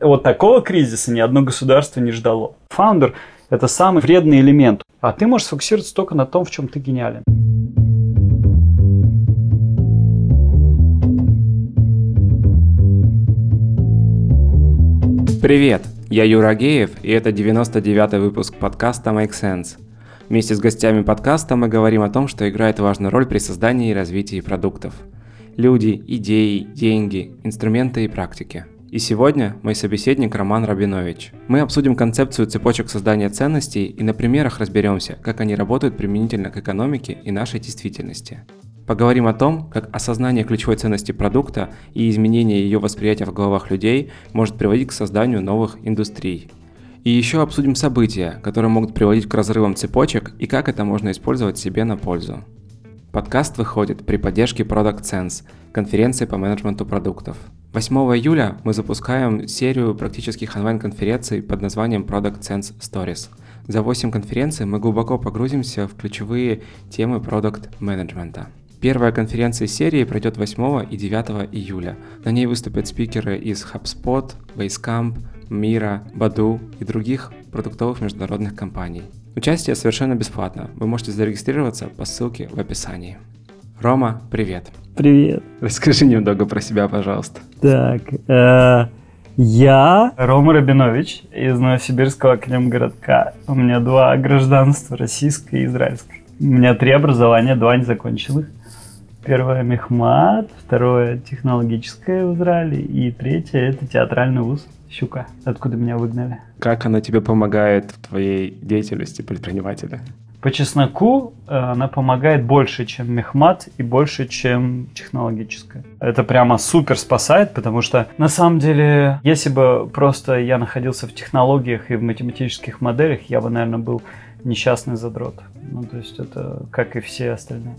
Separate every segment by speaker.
Speaker 1: Вот такого кризиса ни одно государство не ждало. Фаундер – это самый вредный элемент. А ты можешь сфокусироваться только на том, в чем ты гениален.
Speaker 2: Привет, я Юра Геев, и это 99-й выпуск подкаста Make Sense. Вместе с гостями подкаста мы говорим о том, что играет важную роль при создании и развитии продуктов. Люди, идеи, деньги, инструменты и практики – и сегодня мой собеседник Роман Рабинович. Мы обсудим концепцию цепочек создания ценностей и на примерах разберемся, как они работают применительно к экономике и нашей действительности. Поговорим о том, как осознание ключевой ценности продукта и изменение ее восприятия в головах людей может приводить к созданию новых индустрий. И еще обсудим события, которые могут приводить к разрывам цепочек и как это можно использовать себе на пользу. Подкаст выходит при поддержке Product Sense, конференции по менеджменту продуктов – 8 июля мы запускаем серию практических онлайн-конференций под названием Product Sense Stories. За 8 конференций мы глубоко погрузимся в ключевые темы продукт менеджмента. Первая конференция серии пройдет 8 и 9 июля. На ней выступят спикеры из HubSpot, Basecamp, Mira, Badu и других продуктовых международных компаний. Участие совершенно бесплатно. Вы можете зарегистрироваться по ссылке в описании. Рома, привет.
Speaker 1: Привет.
Speaker 2: Расскажи немного про себя, пожалуйста.
Speaker 1: Так, э, я Рома Рабинович из Новосибирского академгородка. У меня два гражданства, российское и израильское. У меня три образования, два незаконченных. Первое Мехмат, второе технологическое в Израиле и третье это театральный вуз Щука, откуда меня выгнали.
Speaker 2: Как она тебе помогает в твоей деятельности предпринимателя?
Speaker 1: По чесноку э, она помогает больше, чем мехмат и больше, чем технологическая. Это прямо супер спасает, потому что на самом деле, если бы просто я находился в технологиях и в математических моделях, я бы, наверное, был несчастный задрот. Ну, то есть это как и все остальные.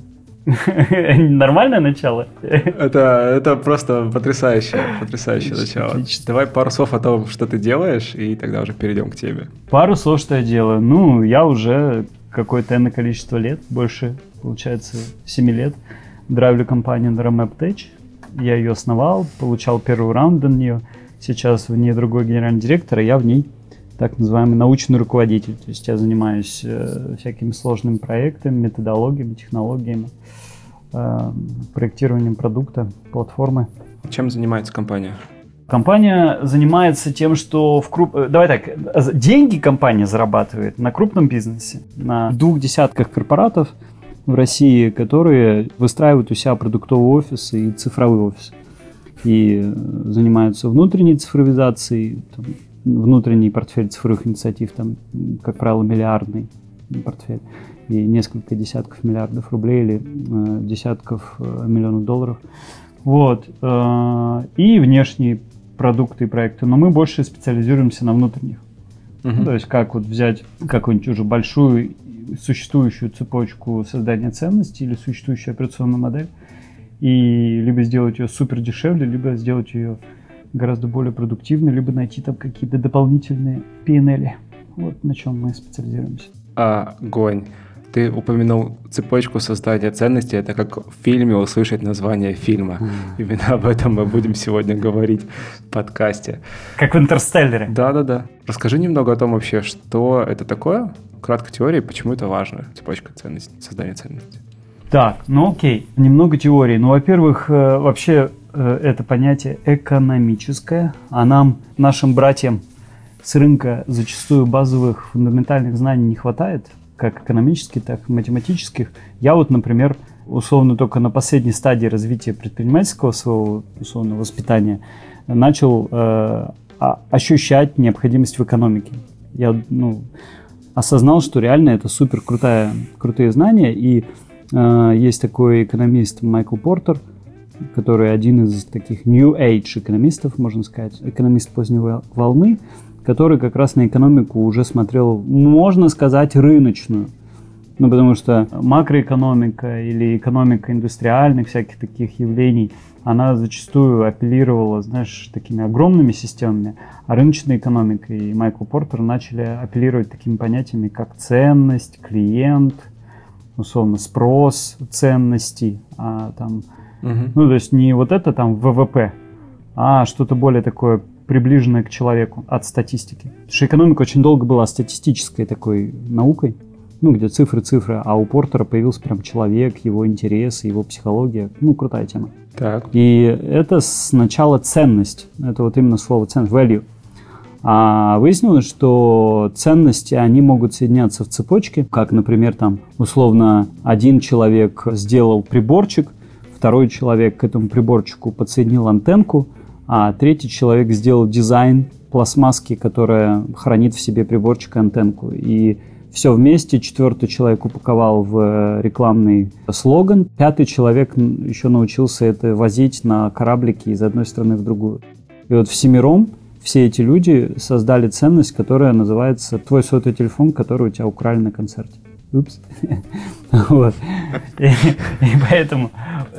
Speaker 1: Нормальное начало?
Speaker 2: Это, это просто потрясающее, потрясающее начало. Отлично. Давай пару слов о том, что ты делаешь, и тогда уже перейдем к теме.
Speaker 1: Пару слов, что я делаю. Ну, я уже какое-то энное количество лет, больше, получается, 7 лет, драйвлю компанию Neuromap Tech. Я ее основал, получал первый раунд на нее. Сейчас в ней другой генеральный директор, а я в ней так называемый научный руководитель. То есть я занимаюсь э, всякими сложными проектами, методологиями, технологиями, э, проектированием продукта, платформы.
Speaker 2: Чем занимается компания?
Speaker 1: Компания занимается тем, что в круп... Э, давай так, деньги компания зарабатывает на крупном бизнесе, на двух десятках корпоратов в России, которые выстраивают у себя продуктовые офисы и цифровые офисы. И э, занимаются внутренней цифровизацией, там, внутренний портфель цифровых инициатив, там, как правило, миллиардный портфель, и несколько десятков миллиардов рублей или э, десятков э, миллионов долларов. Вот. Э, и внешний продукты и проекты, но мы больше специализируемся на внутренних. Uh-huh. то есть как вот взять какую-нибудь уже большую существующую цепочку создания ценностей или существующую операционную модель и либо сделать ее супер дешевле, либо сделать ее гораздо более продуктивной, либо найти там какие-то дополнительные PNL. Вот на чем мы специализируемся.
Speaker 2: Огонь. Ты упомянул цепочку создания ценностей. Это как в фильме услышать название фильма. Mm. Именно об этом мы будем сегодня говорить в подкасте.
Speaker 1: Как в «Интерстеллере».
Speaker 2: Да-да-да. Расскажи немного о том вообще, что это такое, краткой теории, почему это важно, цепочка ценностей, создание ценностей.
Speaker 1: Так, ну окей, немного теории. Ну, во-первых, э, вообще э, это понятие экономическое, а нам, нашим братьям с рынка зачастую базовых фундаментальных знаний не хватает – как экономических, так и математических. Я вот, например, условно только на последней стадии развития предпринимательского своего условного воспитания начал э, ощущать необходимость в экономике. Я ну, осознал, что реально это супер крутая, крутые знания. И э, есть такой экономист Майкл Портер, который один из таких New Age экономистов, можно сказать, экономист поздней волны который как раз на экономику уже смотрел, можно сказать, рыночную. Ну, потому что макроэкономика или экономика индустриальных всяких таких явлений, она зачастую апеллировала, знаешь, такими огромными системами, а рыночная экономика и Майкл Портер начали апеллировать такими понятиями, как ценность, клиент, условно, спрос ценностей, а там, угу. ну, то есть не вот это там ВВП, а что-то более такое приближенная к человеку от статистики. Потому что экономика очень долго была статистической такой наукой, ну, где цифры, цифры, а у Портера появился прям человек, его интересы, его психология. Ну, крутая тема.
Speaker 2: Так.
Speaker 1: И это сначала ценность. Это вот именно слово ценность, value. А выяснилось, что ценности, они могут соединяться в цепочке, как, например, там, условно, один человек сделал приборчик, второй человек к этому приборчику подсоединил антенку, а третий человек сделал дизайн пластмасски, которая хранит в себе приборчик и антенку. И все вместе. Четвертый человек упаковал в рекламный слоган. Пятый человек еще научился это возить на кораблике из одной страны в другую. И вот всемиром все эти люди создали ценность, которая называется твой сотовый телефон, который у тебя украли на концерте. Упс. Вот. И, и поэтому,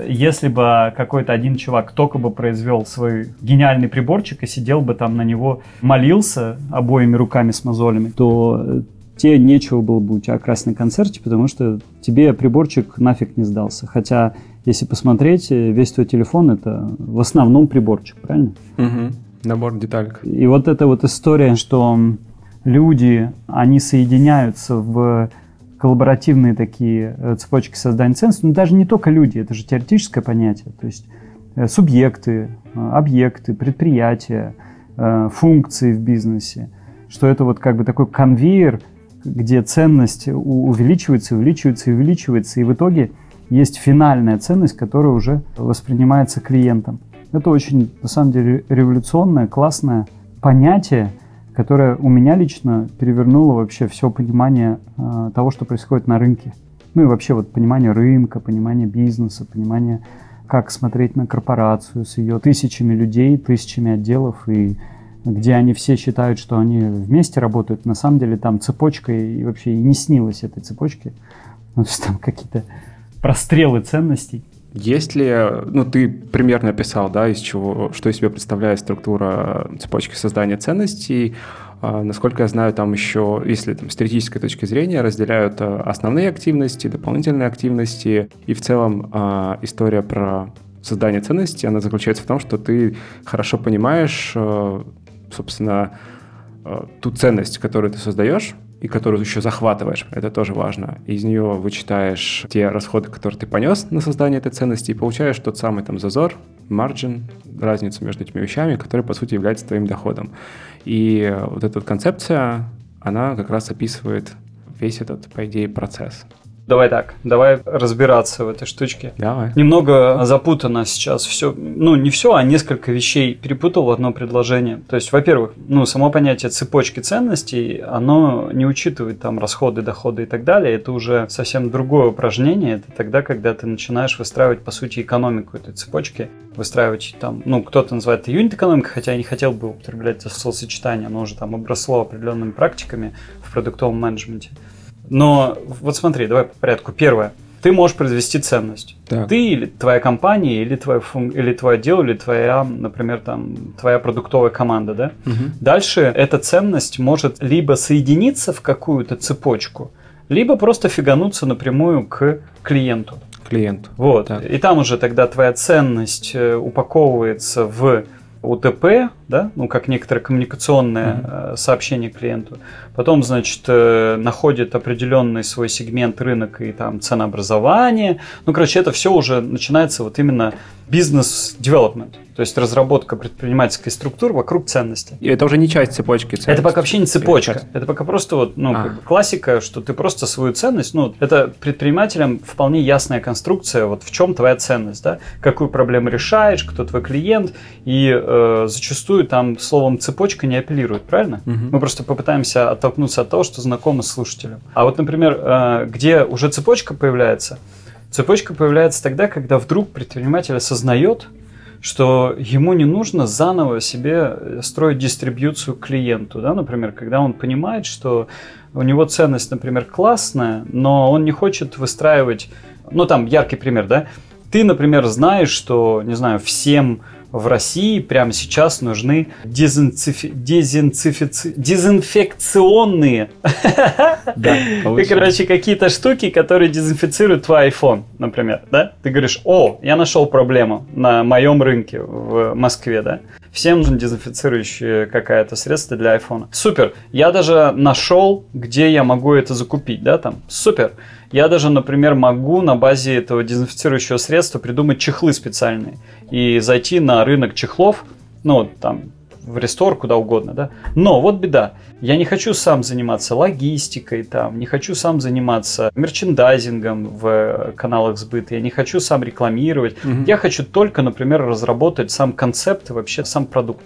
Speaker 1: если бы какой-то один чувак только бы произвел свой гениальный приборчик и сидел бы там на него, молился обоими руками с мозолями, то тебе нечего было бы у тебя красть на концерте, потому что тебе приборчик нафиг не сдался. Хотя, если посмотреть, весь твой телефон это в основном приборчик, правильно?
Speaker 2: Угу. Набор деталек.
Speaker 1: И вот эта вот история, что люди, они соединяются в коллаборативные такие э, цепочки создания ценностей, но даже не только люди, это же теоретическое понятие, то есть э, субъекты, э, объекты, предприятия, функции в бизнесе, что это вот как бы такой конвейер, где ценность увеличивается, увеличивается увеличивается, и в итоге есть финальная ценность, которая уже воспринимается клиентом. Это очень, на самом деле, революционное, классное понятие, которое у меня лично перевернуло вообще все понимание э, того, что происходит на рынке. Ну и вообще вот понимание рынка, понимание бизнеса, понимание, как смотреть на корпорацию с ее тысячами людей, тысячами отделов, и где они все считают, что они вместе работают. На самом деле там цепочка и вообще и не снилось этой цепочки. Ну, то есть там какие-то прострелы ценностей.
Speaker 2: Есть ли, ну ты примерно описал, да, из чего, что из себя представляет структура цепочки создания ценностей. А, насколько я знаю, там еще, если там, с теоретической точки зрения, разделяют а, основные активности, дополнительные активности, и в целом а, история про создание ценностей, она заключается в том, что ты хорошо понимаешь, собственно, ту ценность, которую ты создаешь, и которую еще захватываешь, это тоже важно. Из нее вычитаешь те расходы, которые ты понес на создание этой ценности, и получаешь тот самый там зазор, маржин, разницу между этими вещами, который, по сути, является твоим доходом. И вот эта концепция, она как раз описывает весь этот, по идее, процесс.
Speaker 1: Давай так, давай разбираться в этой штучке.
Speaker 2: Давай.
Speaker 1: Немного запутано сейчас все, ну не все, а несколько вещей перепутал в одно предложение. То есть, во-первых, ну само понятие цепочки ценностей, оно не учитывает там расходы, доходы и так далее. Это уже совсем другое упражнение. Это тогда, когда ты начинаешь выстраивать, по сути, экономику этой цепочки. Выстраивать там, ну кто-то называет это юнит экономика, хотя я не хотел бы употреблять это словосочетание, оно уже там обросло определенными практиками в продуктовом менеджменте. Но вот смотри, давай по порядку. Первое. Ты можешь произвести ценность. Так. Ты или твоя компания, или твой, фун... или твой отдел, или твоя, например, там, твоя продуктовая команда, да? Угу. Дальше эта ценность может либо соединиться в какую-то цепочку, либо просто фигануться напрямую к клиенту.
Speaker 2: Клиент.
Speaker 1: Вот. Так. И там уже тогда твоя ценность э, упаковывается в УТП, да, ну как некоторое коммуникационное mm-hmm. сообщение клиенту. Потом, значит, э, находит определенный свой сегмент рынок и там ценообразование. Ну, короче, это все уже начинается вот именно бизнес-девелопмент. То есть разработка предпринимательской структуры вокруг ценности.
Speaker 2: И это уже не часть цепочки ценностей.
Speaker 1: Это пока вообще не цепочка. Это пока просто вот, ну, а. как бы классика, что ты просто свою ценность, ну, это предпринимателям вполне ясная конструкция, вот в чем твоя ценность, да, какую проблему решаешь, кто твой клиент, и э, зачастую там словом цепочка не апеллирует, правильно? Угу. Мы просто попытаемся оттолкнуться от того, что знакомо слушателям. А вот, например, э, где уже цепочка появляется, цепочка появляется тогда, когда вдруг предприниматель осознает, что ему не нужно заново себе э, строить дистрибьюцию клиенту. Да? Например, когда он понимает, что у него ценность, например, классная, но он не хочет выстраивать, ну там яркий пример, да, ты, например, знаешь, что, не знаю, всем в России прямо сейчас нужны дезинцифи... дезинцифици... дезинфекционные да, короче, какие-то штуки, которые дезинфицируют твой iPhone, например, да? Ты говоришь, о, я нашел проблему на моем рынке в Москве, да? Всем нужно дезинфицирующее какое-то средство для iPhone. Супер. Я даже нашел, где я могу это закупить, да, там. Супер. Я даже, например, могу на базе этого дезинфицирующего средства придумать чехлы специальные и зайти на рынок чехлов, ну, там, в рестор, куда угодно, да. Но вот беда. Я не хочу сам заниматься логистикой, там, не хочу сам заниматься мерчендайзингом в каналах сбыта, я не хочу сам рекламировать. Угу. Я хочу только, например, разработать сам концепт и вообще сам продукт.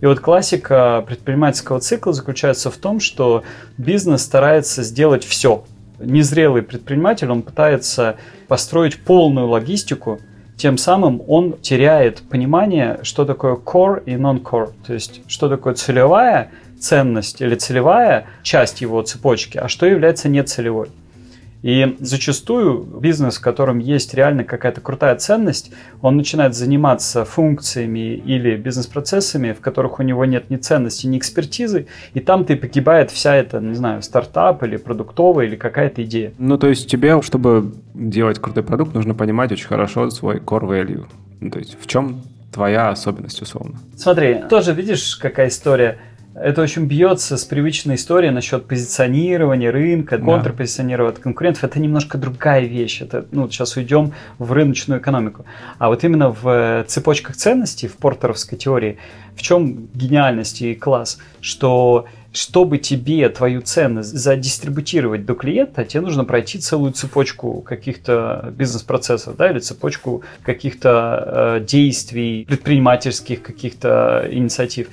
Speaker 1: И вот классика предпринимательского цикла заключается в том, что бизнес старается сделать все. Незрелый предприниматель, он пытается построить полную логистику, тем самым он теряет понимание, что такое core и non-core, то есть что такое целевая ценность или целевая часть его цепочки, а что является нецелевой. И зачастую бизнес, в котором есть реально какая-то крутая ценность, он начинает заниматься функциями или бизнес-процессами, в которых у него нет ни ценности, ни экспертизы, и там ты погибает вся эта, не знаю, стартап или продуктовая или какая-то идея.
Speaker 2: Ну, то есть тебе, чтобы делать крутой продукт, нужно понимать очень хорошо свой core value. Ну, то есть в чем твоя особенность, условно?
Speaker 1: Смотри, тоже видишь, какая история – это очень бьется с привычной историей насчет позиционирования рынка, да. контрпозиционирования от конкурентов. Это немножко другая вещь. Это, ну, сейчас уйдем в рыночную экономику. А вот именно в э, цепочках ценностей, в портеровской теории, в чем гениальность и класс, что чтобы тебе твою ценность задистрибутировать до клиента, тебе нужно пройти целую цепочку каких-то бизнес-процессов, да, или цепочку каких-то э, действий, предпринимательских каких-то инициатив.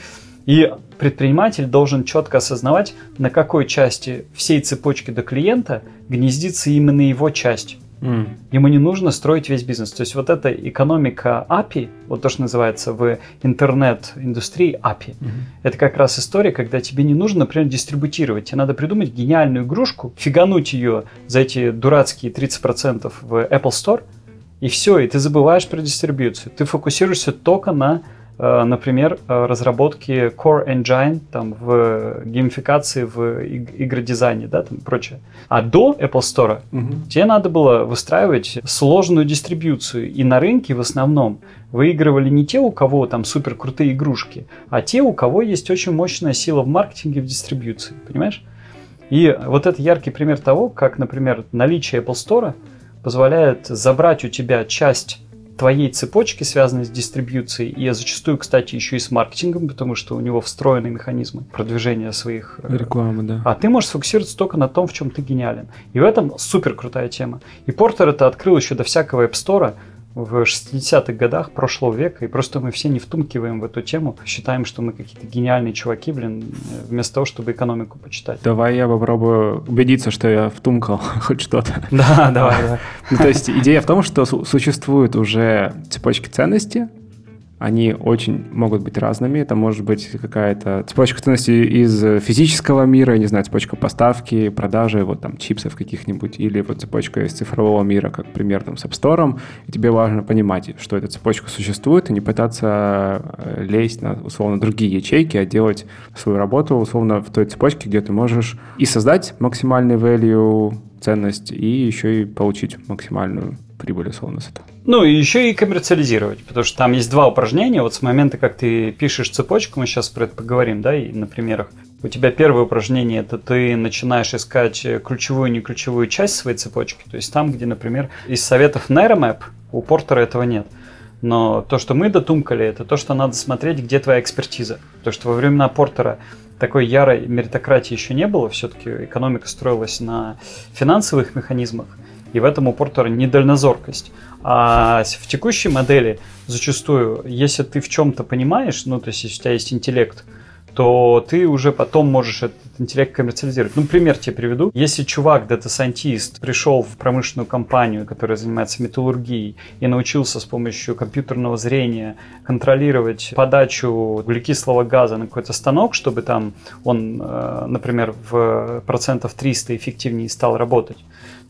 Speaker 1: И предприниматель должен четко осознавать, на какой части всей цепочки до клиента гнездится именно его часть. Mm. Ему не нужно строить весь бизнес. То есть вот эта экономика API, вот то, что называется в интернет-индустрии API, mm-hmm. это как раз история, когда тебе не нужно, например, дистрибутировать. Тебе надо придумать гениальную игрушку, фигануть ее за эти дурацкие 30% в Apple Store, и все, и ты забываешь про дистрибьюцию. Ты фокусируешься только на например, э, разработки Core Engine там, в геймификации, в игродизайне, да, там, прочее. А до Apple Store угу. тебе надо было выстраивать сложную дистрибьюцию. И на рынке в основном выигрывали не те, у кого там супер крутые игрушки, а те, у кого есть очень мощная сила в маркетинге, в дистрибьюции. Понимаешь? И вот это яркий пример того, как, например, наличие Apple Store позволяет забрать у тебя часть твоей цепочки, связанной с дистрибьюцией, и зачастую, кстати, еще и с маркетингом, потому что у него встроенные механизмы продвижения своих...
Speaker 2: Э, Рекламы, да.
Speaker 1: А ты можешь сфокусироваться только на том, в чем ты гениален. И в этом супер крутая тема. И Портер это открыл еще до всякого App Store, в 60-х годах прошлого века, и просто мы все не втумкиваем в эту тему, считаем, что мы какие-то гениальные чуваки, блин, вместо того, чтобы экономику почитать.
Speaker 2: Давай я попробую убедиться, что я втумкал хоть что-то.
Speaker 1: Да, давай, давай.
Speaker 2: Ну, то есть идея в том, что существуют уже цепочки ценностей, они очень могут быть разными. Это может быть какая-то цепочка ценностей из физического мира, не знаю, цепочка поставки, продажи, вот там чипсов каких-нибудь, или вот цепочка из цифрового мира, как пример там с App Store. И тебе важно понимать, что эта цепочка существует, и не пытаться э, лезть на, условно, другие ячейки, а делать свою работу, условно, в той цепочке, где ты можешь и создать максимальный value, ценность, и еще и получить максимальную прибыль, условно, с этого.
Speaker 1: Ну, и еще и коммерциализировать, потому что там есть два упражнения. Вот с момента, как ты пишешь цепочку, мы сейчас про это поговорим, да, и на примерах. У тебя первое упражнение это ты начинаешь искать ключевую и не ключевую часть своей цепочки. То есть там, где, например, из советов Neuromap у Портера этого нет. Но то, что мы дотумкали, это то, что надо смотреть, где твоя экспертиза. Потому что во времена Портера такой ярой меритократии еще не было. Все-таки экономика строилась на финансовых механизмах. И в этом у Портера недальнозоркость. А в текущей модели зачастую, если ты в чем-то понимаешь, ну, то есть если у тебя есть интеллект, то ты уже потом можешь этот интеллект коммерциализировать. Ну, пример тебе приведу. Если чувак, data scientist, пришел в промышленную компанию, которая занимается металлургией, и научился с помощью компьютерного зрения контролировать подачу углекислого газа на какой-то станок, чтобы там он, э, например, в процентов 300 эффективнее стал работать,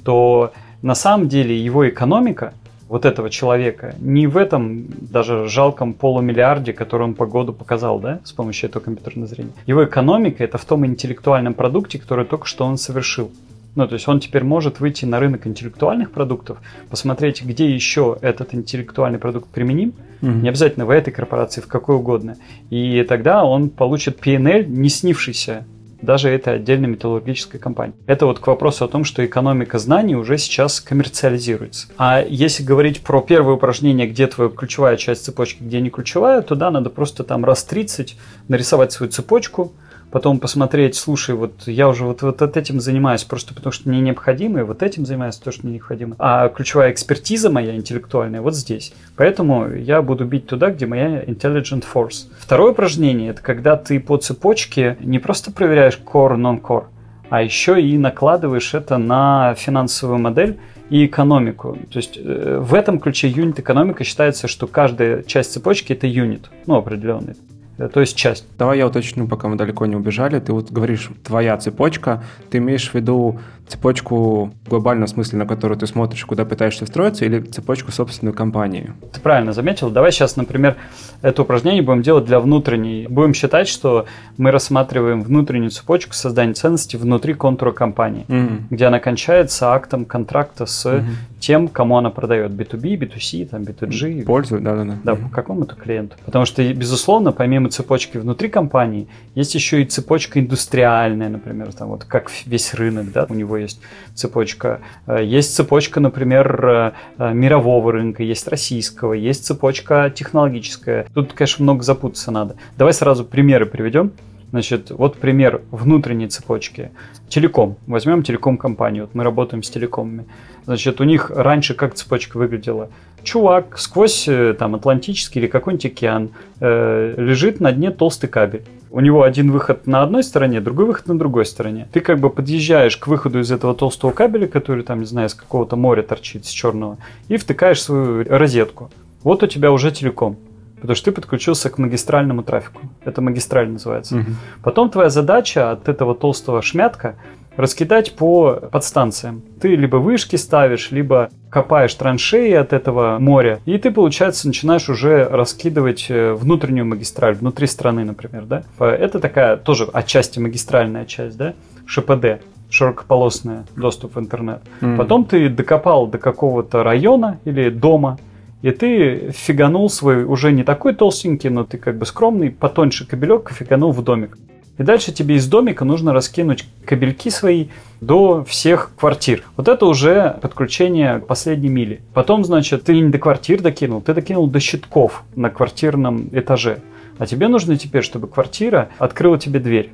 Speaker 1: то на самом деле его экономика вот этого человека не в этом даже жалком полумиллиарде, который он по году показал, да, с помощью этого компьютерного зрения. Его экономика это в том интеллектуальном продукте, который только что он совершил. Ну, то есть он теперь может выйти на рынок интеллектуальных продуктов, посмотреть, где еще этот интеллектуальный продукт применим, mm-hmm. не обязательно в этой корпорации, в какой угодно. И тогда он получит PNL, не снившийся даже этой отдельной металлургической компании. Это вот к вопросу о том, что экономика знаний уже сейчас коммерциализируется. А если говорить про первое упражнение, где твоя ключевая часть цепочки, где не ключевая, то да, надо просто там раз 30 нарисовать свою цепочку, потом посмотреть, слушай, вот я уже вот, вот этим занимаюсь просто потому, что мне необходимо, и вот этим занимаюсь, то, что мне необходимо. А ключевая экспертиза моя интеллектуальная вот здесь. Поэтому я буду бить туда, где моя intelligent force. Второе упражнение – это когда ты по цепочке не просто проверяешь core, non-core, а еще и накладываешь это на финансовую модель и экономику. То есть э, в этом ключе юнит-экономика считается, что каждая часть цепочки – это юнит, ну, определенный. То есть часть.
Speaker 2: Давай я уточню, пока мы далеко не убежали. Ты вот говоришь, твоя цепочка, ты имеешь в виду цепочку в глобальном смысле, на которую ты смотришь, куда пытаешься встроиться, или цепочку собственной компании?
Speaker 1: Ты правильно заметил. Давай сейчас, например, это упражнение будем делать для внутренней. Будем считать, что мы рассматриваем внутреннюю цепочку создания ценности внутри контура компании, mm-hmm. где она кончается актом контракта с mm-hmm. тем, кому она продает. B2B, B2C, там, B2G.
Speaker 2: Пользу, да-да-да.
Speaker 1: Да, по какому-то клиенту. Потому что, безусловно, помимо цепочки внутри компании, есть еще и цепочка индустриальная, например, там вот как весь рынок, да, у него есть цепочка. Э, есть цепочка, например, э, э, мирового рынка, есть российского, есть цепочка технологическая. Тут, конечно, много запутаться надо. Давай сразу примеры приведем. Значит, вот пример внутренней цепочки. Телеком. Возьмем телеком-компанию. Вот мы работаем с телекомами. Значит, у них раньше как цепочка выглядела? Чувак сквозь там Атлантический или какой-нибудь океан э, лежит на дне толстый кабель у него один выход на одной стороне, другой выход на другой стороне. Ты как бы подъезжаешь к выходу из этого толстого кабеля, который там, не знаю, с какого-то моря торчит, с черного, и втыкаешь свою розетку. Вот у тебя уже телеком. Потому что ты подключился к магистральному трафику. Это магистраль называется. Угу. Потом твоя задача от этого толстого шмятка раскидать по подстанциям. Ты либо вышки ставишь, либо копаешь траншеи от этого моря, и ты, получается, начинаешь уже раскидывать э, внутреннюю магистраль, внутри страны, например, да. Это такая тоже отчасти магистральная часть, да, ШПД широкополосный доступ в интернет. Mm-hmm. Потом ты докопал до какого-то района или дома, и ты фиганул свой уже не такой толстенький, но ты как бы скромный, потоньше кабелек фиганул в домик. И дальше тебе из домика нужно раскинуть кабельки свои до всех квартир. Вот это уже подключение последней мили. Потом, значит, ты не до квартир докинул, ты докинул до щитков на квартирном этаже. А тебе нужно теперь, чтобы квартира открыла тебе дверь.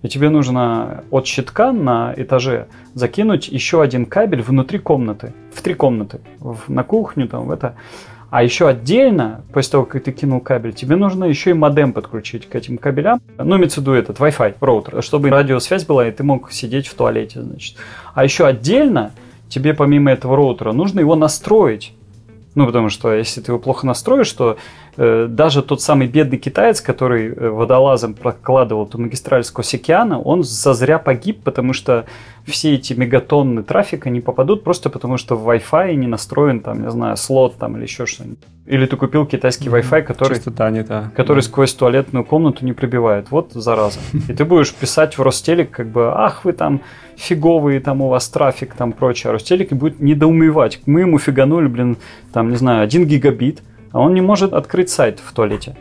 Speaker 1: И тебе нужно от щитка на этаже закинуть еще один кабель внутри комнаты, в три комнаты, в, на кухню, там, в это. А еще отдельно, после того, как ты кинул кабель, тебе нужно еще и модем подключить к этим кабелям. Ну, имеется в этот Wi-Fi роутер, чтобы радиосвязь была, и ты мог сидеть в туалете, значит. А еще отдельно тебе помимо этого роутера нужно его настроить. Ну, потому что если ты его плохо настроишь, то Э, даже тот самый бедный китаец, который э, водолазом прокладывал эту магистраль сквозь океана, он зазря погиб, потому что все эти мегатонны трафика не попадут просто потому, что в Wi-Fi не настроен, там, не знаю, слот там или еще что-нибудь. Или ты купил китайский Wi-Fi, который,
Speaker 2: Частота не та.
Speaker 1: который да. сквозь туалетную комнату не пробивает. Вот зараза. И ты будешь писать в Ростелек, как бы, ах, вы там фиговые, там у вас трафик, там прочее. А Ростелек будет недоумевать. Мы ему фиганули, блин, там, не знаю, один гигабит, а он не может открыть сайт в туалете.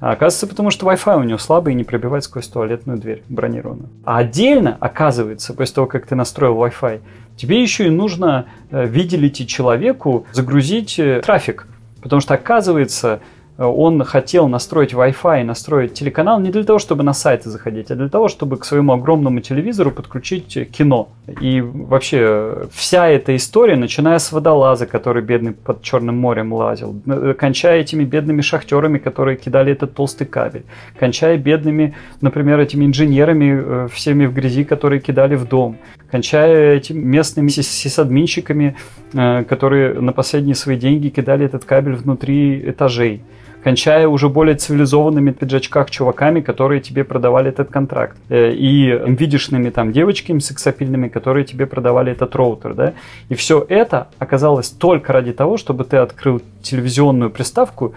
Speaker 1: А оказывается, потому что Wi-Fi у него слабый и не пробивает сквозь туалетную дверь бронированную. А отдельно, оказывается, после того, как ты настроил Wi-Fi, тебе еще и нужно э, виделить человеку загрузить э, трафик. Потому что, оказывается, он хотел настроить Wi-Fi, настроить телеканал не для того, чтобы на сайты заходить, а для того, чтобы к своему огромному телевизору подключить кино. И вообще вся эта история, начиная с водолаза, который бедный под Черным морем лазил, кончая этими бедными шахтерами, которые кидали этот толстый кабель, кончая бедными, например, этими инженерами, э, всеми в грязи, которые кидали в дом, кончая этими местными сисадминщиками, э, которые на последние свои деньги кидали этот кабель внутри этажей кончая уже более цивилизованными пиджачках чуваками, которые тебе продавали этот контракт, э, и видишными там девочками сексапильными, которые тебе продавали этот роутер, да, и все это оказалось только ради того, чтобы ты открыл телевизионную приставку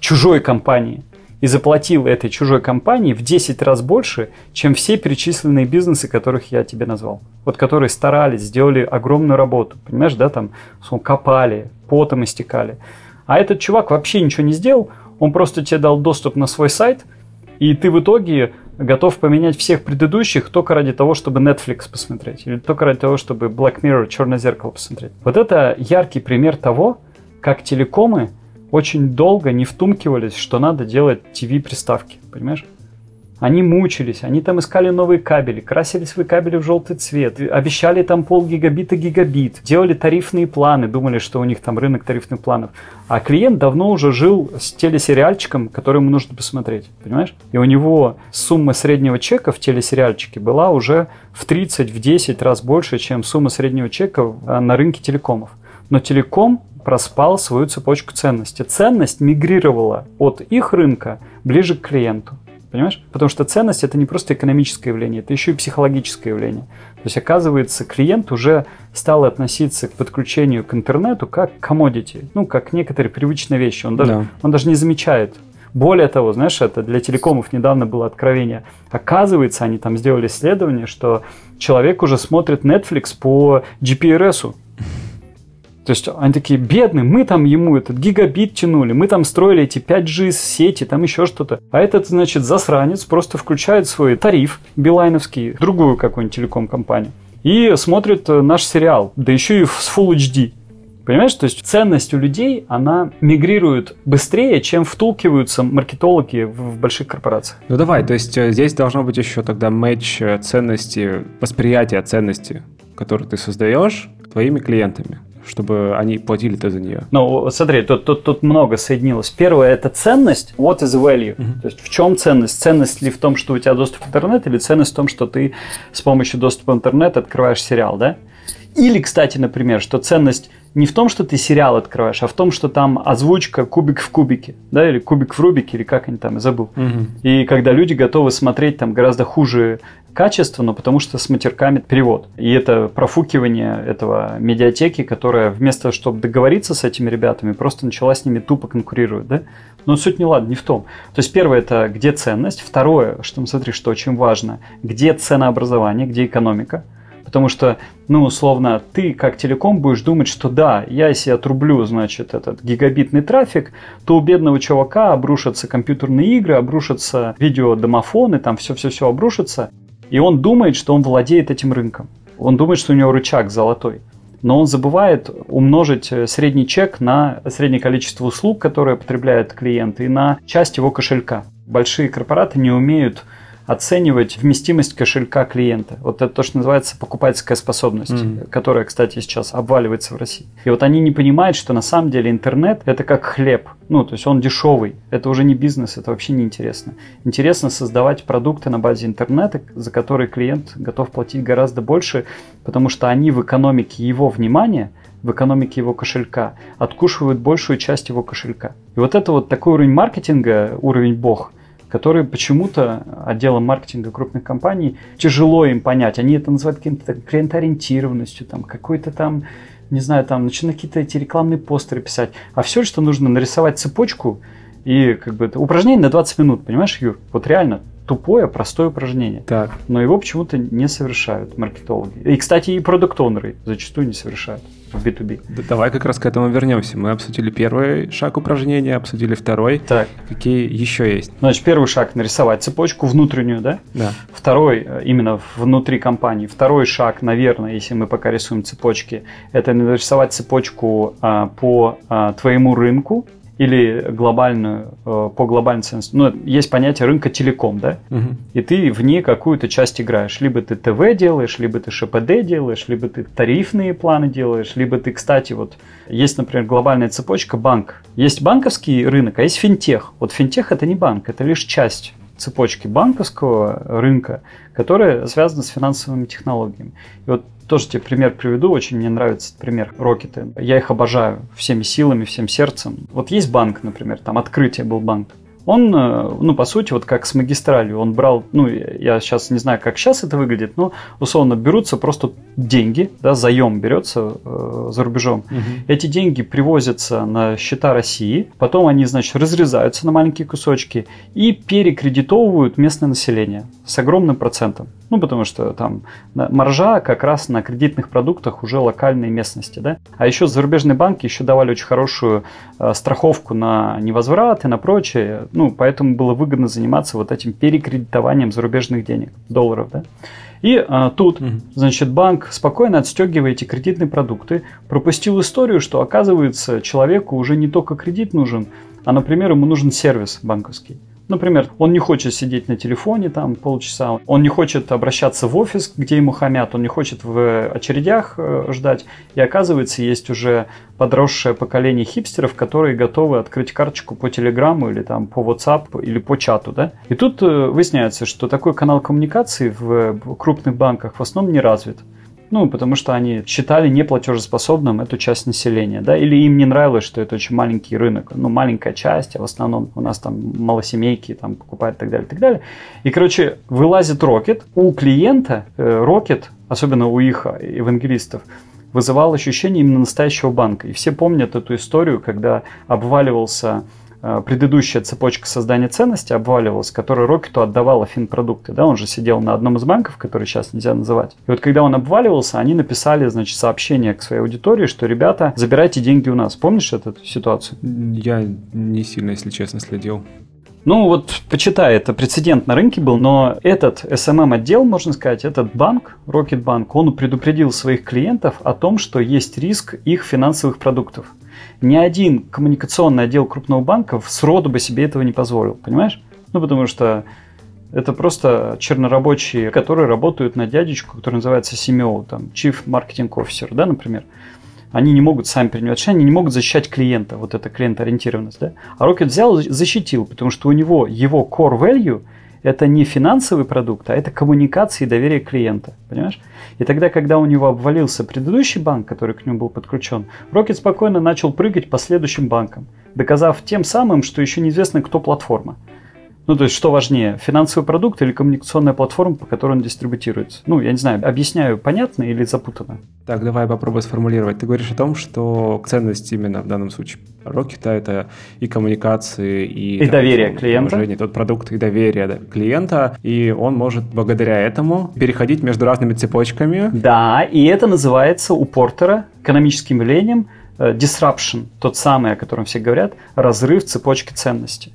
Speaker 1: чужой компании, и заплатил этой чужой компании в 10 раз больше, чем все перечисленные бизнесы, которых я тебе назвал. Вот которые старались, сделали огромную работу, понимаешь, да, там, копали, потом истекали. А этот чувак вообще ничего не сделал, он просто тебе дал доступ на свой сайт, и ты в итоге готов поменять всех предыдущих только ради того, чтобы Netflix посмотреть, или только ради того, чтобы Black Mirror, Черное зеркало посмотреть. Вот это яркий пример того, как телекомы очень долго не втумкивались, что надо делать ТВ-приставки, понимаешь? Они мучились, они там искали новые кабели, красили свои кабели в желтый цвет, обещали там пол гигабита гигабит, делали тарифные планы, думали, что у них там рынок тарифных планов. А клиент давно уже жил с телесериальчиком, который ему нужно посмотреть, понимаешь? И у него сумма среднего чека в телесериальчике была уже в 30, в 10 раз больше, чем сумма среднего чека а, на рынке телекомов. Но телеком проспал свою цепочку ценности. Ценность мигрировала от их рынка ближе к клиенту. Понимаешь? Потому что ценность это не просто экономическое явление, это еще и психологическое явление. То есть, оказывается, клиент уже стал относиться к подключению к интернету как к commodity, ну, как к некоторой привычной вещи. Он даже, да. он даже не замечает. Более того, знаешь, это для телекомов недавно было откровение. Оказывается, они там сделали исследование, что человек уже смотрит Netflix по GPRS. То есть они такие, бедные, мы там ему этот гигабит тянули, мы там строили эти 5G сети, там еще что-то. А этот, значит, засранец просто включает свой тариф билайновский, другую какую-нибудь телеком-компанию, и смотрит э, наш сериал, да еще и с Full HD. Понимаешь, то есть ценность у людей, она мигрирует быстрее, чем втулкиваются маркетологи в, в больших корпорациях.
Speaker 2: Ну давай, то есть э, здесь должно быть еще тогда матч э, ценности, восприятия ценности, которую ты создаешь твоими клиентами чтобы они платили-то за нее.
Speaker 1: Ну, смотри, тут, тут, тут много соединилось. Первое – это ценность. What is the value? Uh-huh. То есть в чем ценность? Ценность ли в том, что у тебя доступ в интернет, или ценность в том, что ты с помощью доступа в интернет открываешь сериал, да? Или, кстати, например, что ценность не в том, что ты сериал открываешь, а в том, что там озвучка кубик в кубике, да, или кубик в рубике, или как они там, я забыл. Угу. И когда люди готовы смотреть там гораздо хуже качество, но потому что с матерками перевод. И это профукивание этого медиатеки, которая вместо того, чтобы договориться с этими ребятами, просто начала с ними тупо конкурировать, да? Но суть не ладно, не в том. То есть первое это где ценность, второе, что смотри, что очень важно, где ценообразование, где экономика. Потому что, ну, условно, ты как телеком будешь думать, что да, я если отрублю, значит, этот гигабитный трафик, то у бедного чувака обрушатся компьютерные игры, обрушатся видеодомофоны, там все-все-все обрушится. И он думает, что он владеет этим рынком. Он думает, что у него рычаг золотой. Но он забывает умножить э, средний чек на среднее количество услуг, которые потребляет клиент, и на часть его кошелька. Большие корпораты не умеют оценивать вместимость кошелька клиента. Вот это то, что называется покупательская способность, mm-hmm. которая, кстати, сейчас обваливается в России. И вот они не понимают, что на самом деле интернет это как хлеб. Ну, то есть он дешевый. Это уже не бизнес, это вообще не интересно. Интересно создавать продукты на базе интернета, за которые клиент готов платить гораздо больше, потому что они в экономике его внимания в экономике его кошелька, откушивают большую часть его кошелька. И вот это вот такой уровень маркетинга, уровень бог – которые почему-то отделом маркетинга крупных компаний тяжело им понять. Они это называют каким-то клиентоориентированностью, там, какой-то там, не знаю, там, начинают какие-то эти рекламные постеры писать. А все, что нужно нарисовать цепочку и как бы это упражнение на 20 минут, понимаешь, Юр? Вот реально, тупое, простое упражнение.
Speaker 2: Так.
Speaker 1: Но его почему-то не совершают маркетологи. И, кстати, и продукт-онеры зачастую не совершают в B2B.
Speaker 2: Да, давай как раз к этому вернемся. Мы обсудили первый шаг упражнения, обсудили второй.
Speaker 1: Так.
Speaker 2: Какие еще есть?
Speaker 1: Значит, первый шаг нарисовать цепочку внутреннюю, да?
Speaker 2: Да.
Speaker 1: Второй э, именно внутри компании. Второй шаг, наверное, если мы пока рисуем цепочки, это нарисовать цепочку а, по а, твоему рынку, или глобальную, э, по глобальной ценности. Ну, есть понятие рынка телеком, да? Угу. И ты в ней какую-то часть играешь. Либо ты ТВ делаешь, либо ты ШПД делаешь, либо ты тарифные планы делаешь, либо ты, кстати, вот есть, например, глобальная цепочка банк. Есть банковский рынок, а есть финтех. Вот финтех это не банк, это лишь часть цепочки банковского рынка, которая связана с финансовыми технологиями. И вот тоже тебе пример приведу, очень мне нравится этот пример Рокеты. Я их обожаю всеми силами, всем сердцем. Вот есть банк, например, там открытие был банк. Он, э, ну, по сути, вот как с магистралью, он брал, ну, я сейчас не знаю, как сейчас это выглядит, но, условно, берутся просто деньги, да, заем берется э, за рубежом. Угу. Эти деньги привозятся на счета России, потом они, значит, разрезаются на маленькие кусочки и перекредитовывают местное население с огромным процентом. Ну, потому что там маржа как раз на кредитных продуктах уже локальной местности, да. А еще зарубежные банки еще давали очень хорошую э, страховку на невозврат и на прочее. Ну, поэтому было выгодно заниматься вот этим перекредитованием зарубежных денег, долларов, да. И а, тут, значит, банк спокойно отстегивая эти кредитные продукты, пропустил историю, что оказывается человеку уже не только кредит нужен, а, например, ему нужен сервис банковский. Например, он не хочет сидеть на телефоне там полчаса, он не хочет обращаться в офис, где ему хамят, он не хочет в очередях э, ждать. И оказывается, есть уже подросшее поколение хипстеров, которые готовы открыть карточку по телеграмму или там по WhatsApp или по чату. Да? И тут э, выясняется, что такой канал коммуникации в крупных банках в основном не развит. Ну, потому что они считали неплатежеспособным эту часть населения, да, или им не нравилось, что это очень маленький рынок, ну, маленькая часть, а в основном у нас там малосемейки там покупают и так далее, и так далее. И, короче, вылазит Rocket, у клиента э, Rocket, особенно у их евангелистов, вызывал ощущение именно настоящего банка. И все помнят эту историю, когда обваливался Э, предыдущая цепочка создания ценности обваливалась, которая Рокету отдавала финпродукты. Да, он же сидел на одном из банков, который сейчас нельзя называть. И вот когда он обваливался, они написали, значит, сообщение к своей аудитории, что, ребята, забирайте деньги у нас. Помнишь эту ситуацию?
Speaker 2: Я не сильно, если честно, следил.
Speaker 1: Ну вот, почитай, это прецедент на рынке был, но этот SMM-отдел, можно сказать, этот банк, Rocket он предупредил своих клиентов о том, что есть риск их финансовых продуктов ни один коммуникационный отдел крупного банка сроду бы себе этого не позволил, понимаешь? Ну, потому что это просто чернорабочие, которые работают на дядечку, который называется CMO, там, Chief Marketing Officer, да, например. Они не могут сами принимать решения, они не могут защищать клиента, вот это клиентоориентированность, да. А Rocket взял защитил, потому что у него его core value – это не финансовый продукт, а это коммуникация и доверие клиента. Понимаешь? И тогда, когда у него обвалился предыдущий банк, который к нему был подключен, Рокет спокойно начал прыгать по следующим банкам, доказав тем самым, что еще неизвестно, кто платформа. Ну, то есть, что важнее, финансовый продукт или коммуникационная платформа, по которой он дистрибутируется? Ну, я не знаю, объясняю, понятно или запутанно?
Speaker 2: Так, давай попробуй сформулировать. Ты говоришь о том, что ценность именно в данном случае Рокета это и коммуникации, и,
Speaker 1: и там, доверие клиента.
Speaker 2: Уважение, тот продукт и доверие да, клиента, и он может благодаря этому переходить между разными цепочками.
Speaker 1: Да, и это называется у Портера экономическим явлением э, disruption, тот самый, о котором все говорят, разрыв цепочки ценностей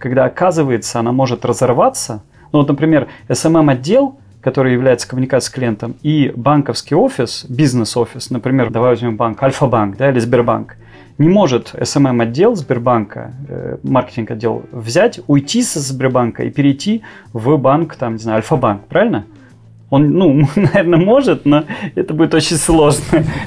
Speaker 1: когда оказывается она может разорваться, ну вот, например, SMM-отдел, который является коммуникацией с клиентом, и банковский офис, бизнес-офис, например, давай возьмем банк Альфа-банк да, или Сбербанк, не может SMM-отдел Сбербанка, э, маркетинг-отдел взять, уйти со Сбербанка и перейти в банк, там, не знаю, Альфа-банк, правильно? Он, ну, наверное, может, но это будет очень сложно.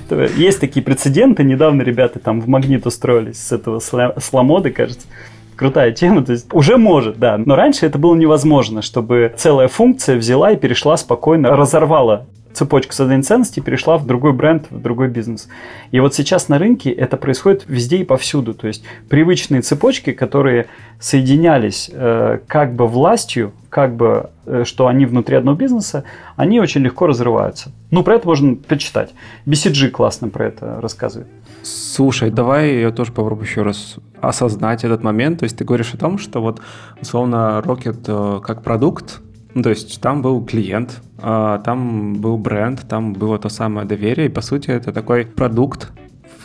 Speaker 1: Есть такие прецеденты. Недавно ребята там в Магнит устроились с этого сломоды, кажется крутая тема, то есть уже может, да. Но раньше это было невозможно, чтобы целая функция взяла и перешла спокойно, разорвала цепочку создания ценностей перешла в другой бренд, в другой бизнес. И вот сейчас на рынке это происходит везде и повсюду. То есть привычные цепочки, которые соединялись э, как бы властью, как бы, э, что они внутри одного бизнеса, они очень легко разрываются. Ну, про это можно почитать. BCG классно про это рассказывает.
Speaker 2: Слушай, давай я тоже попробую еще раз осознать этот момент. То есть ты говоришь о том, что вот условно Rocket э, как продукт, ну, то есть там был клиент, а, там был бренд, там было то самое доверие, и по сути это такой продукт,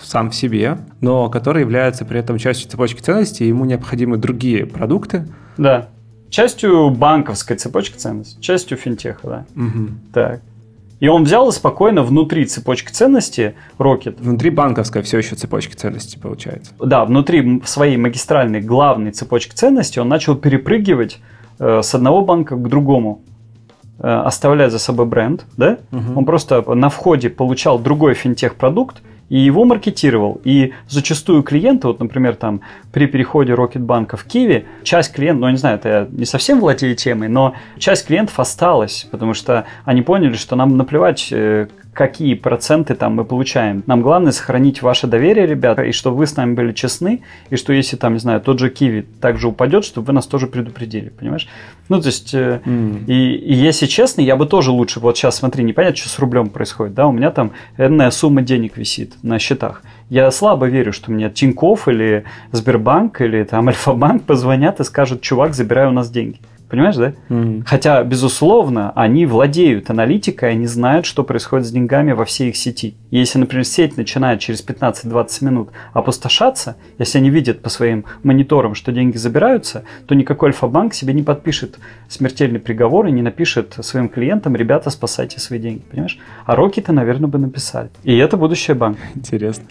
Speaker 2: сам в себе, но который является при этом частью цепочки ценностей, ему необходимы другие продукты.
Speaker 1: Да. Частью банковской цепочки ценностей, частью финтеха, да. Угу. Так. И он взял и спокойно внутри цепочки ценностей Rocket.
Speaker 2: Внутри банковской все еще цепочки ценностей получается.
Speaker 1: Да, внутри своей магистральной главной цепочки ценностей он начал перепрыгивать с одного банка к другому э, оставляя за собой бренд, да, угу. он просто на входе получал другой финтех-продукт, и его маркетировал. И зачастую клиенты, вот, например, там при переходе Рокетбанка в Киви, часть клиентов, ну, я не знаю, это я не совсем владею темой, но часть клиентов осталась, потому что они поняли, что нам наплевать, э, какие проценты там мы получаем. Нам главное сохранить ваше доверие, ребята, и что вы с нами были честны, и что если там, не знаю, тот же Киви также упадет, чтобы вы нас тоже предупредили, понимаешь? Ну, то есть, mm. и, и если честно, я бы тоже лучше, вот сейчас смотри, непонятно, что с рублем происходит, да, у меня там энная сумма денег висит на счетах. Я слабо верю, что мне Тиньков или Сбербанк или там Альфа-банк позвонят и скажут, чувак, забирай у нас деньги. Понимаешь, да? Mm-hmm. Хотя, безусловно, они владеют аналитикой, они знают, что происходит с деньгами во всей их сети. И если, например, сеть начинает через 15-20 минут опустошаться, если они видят по своим мониторам, что деньги забираются, то никакой Альфа-банк себе не подпишет смертельный приговор и не напишет своим клиентам, ребята, спасайте свои деньги, понимаешь? А Роки-то, наверное, бы написали. И это будущее банка.
Speaker 2: Интересно.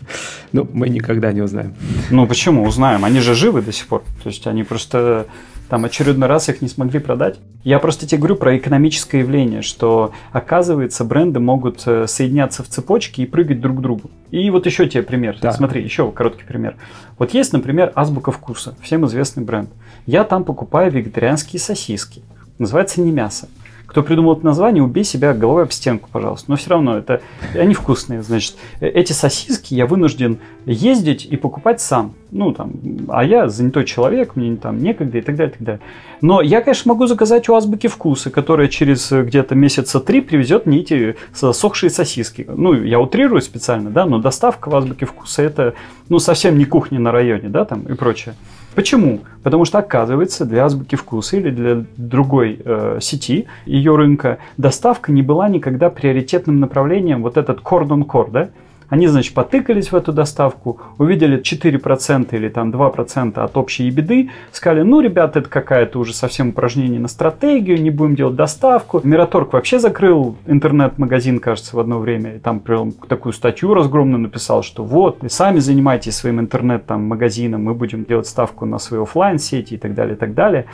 Speaker 2: Ну, мы никогда не узнаем.
Speaker 1: Ну, почему? Узнаем. Они же живы до сих пор. То есть они просто там очередной раз их не смогли продать. Я просто тебе говорю про экономическое явление, что оказывается бренды могут э, соединяться в цепочке и прыгать друг к другу. И вот еще тебе пример. Да. Смотри, еще короткий пример. Вот есть, например, Азбука вкуса, всем известный бренд. Я там покупаю вегетарианские сосиски. Называется не мясо. Кто придумал это название, убей себя головой об стенку, пожалуйста. Но все равно это они вкусные. Значит, э, эти сосиски я вынужден ездить и покупать сам. Ну, там, а я занятой человек, мне там некогда и так далее, и так далее. Но я, конечно, могу заказать у Азбуки Вкуса, которая через э, где-то месяца три привезет мне эти сохшие сосиски. Ну, я утрирую специально, да, но доставка в Азбуке Вкуса это, ну, совсем не кухня на районе, да, там и прочее. Почему? Потому что, оказывается, для азбуки вкуса или для другой э, сети ее рынка доставка не была никогда приоритетным направлением вот этот core, да? Они, значит, потыкались в эту доставку, увидели 4% или там 2% от общей беды, сказали, ну, ребята, это какая-то уже совсем упражнение на стратегию, не будем делать доставку. Мираторг вообще закрыл интернет-магазин, кажется, в одно время, и там прям такую статью разгромную написал, что вот, вы сами занимайтесь своим интернет-магазином, мы будем делать ставку на свои офлайн сети и так далее, и так далее.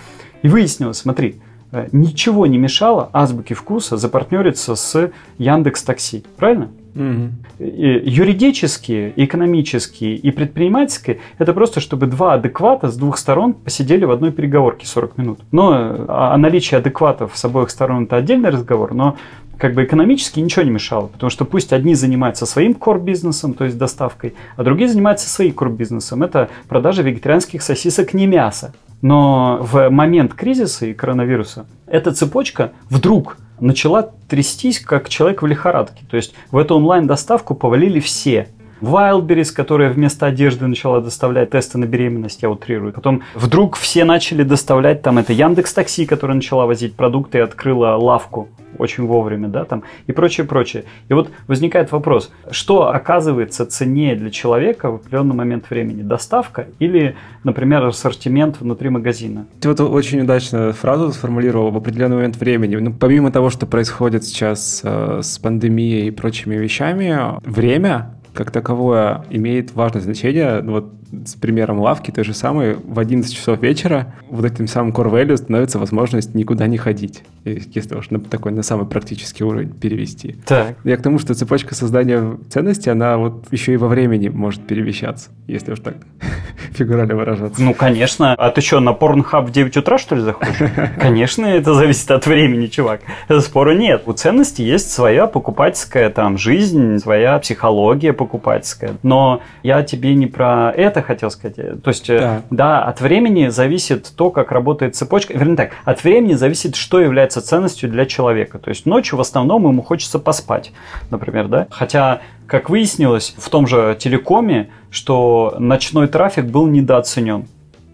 Speaker 1: И выяснилось, смотри, э, ничего не мешало азбуке вкуса запартнериться с Яндекс Такси, правильно? Угу. Юридические, экономические и предпринимательские – это просто, чтобы два адеквата с двух сторон посидели в одной переговорке 40 минут. Но а, о наличии адекватов с обоих сторон – это отдельный разговор, но как бы экономически ничего не мешало, потому что пусть одни занимаются своим core-бизнесом, то есть доставкой, а другие занимаются своим core-бизнесом. Это продажа вегетарианских сосисок не мяса. Но в момент кризиса и коронавируса эта цепочка вдруг начала трястись, как человек в лихорадке. То есть в эту онлайн-доставку повалили все. Wildberries, которая вместо одежды начала доставлять тесты на беременность, я утрирую. Потом вдруг все начали доставлять, там это Яндекс Такси, которая начала возить продукты и открыла лавку очень вовремя, да, там, и прочее, прочее. И вот возникает вопрос, что оказывается ценнее для человека в определенный момент времени, доставка или, например, ассортимент внутри магазина?
Speaker 2: Ты вот очень удачно фразу сформулировал в определенный момент времени. Ну, помимо того, что происходит сейчас э, с пандемией и прочими вещами, время как таковое имеет важное значение. Ну, вот с примером лавки той же самой, в 11 часов вечера вот этим самым core value становится возможность никуда не ходить, если уж на такой на самый практический уровень перевести.
Speaker 1: Так.
Speaker 2: Я к тому, что цепочка создания ценности, она вот еще и во времени может перемещаться, если уж так фигурально выражаться.
Speaker 1: Ну, конечно. А ты что, на Pornhub в 9 утра, что ли, заходишь? Конечно, это зависит от времени, чувак. Спора нет. У ценности есть своя покупательская там жизнь, своя психология покупательская. Но я тебе не про это хотел сказать. То есть, э, да. да, от времени зависит то, как работает цепочка. Вернее так, от времени зависит, что является ценностью для человека. То есть ночью в основном ему хочется поспать, например, да. Хотя, как выяснилось, в том же телекоме, что ночной трафик был недооценен.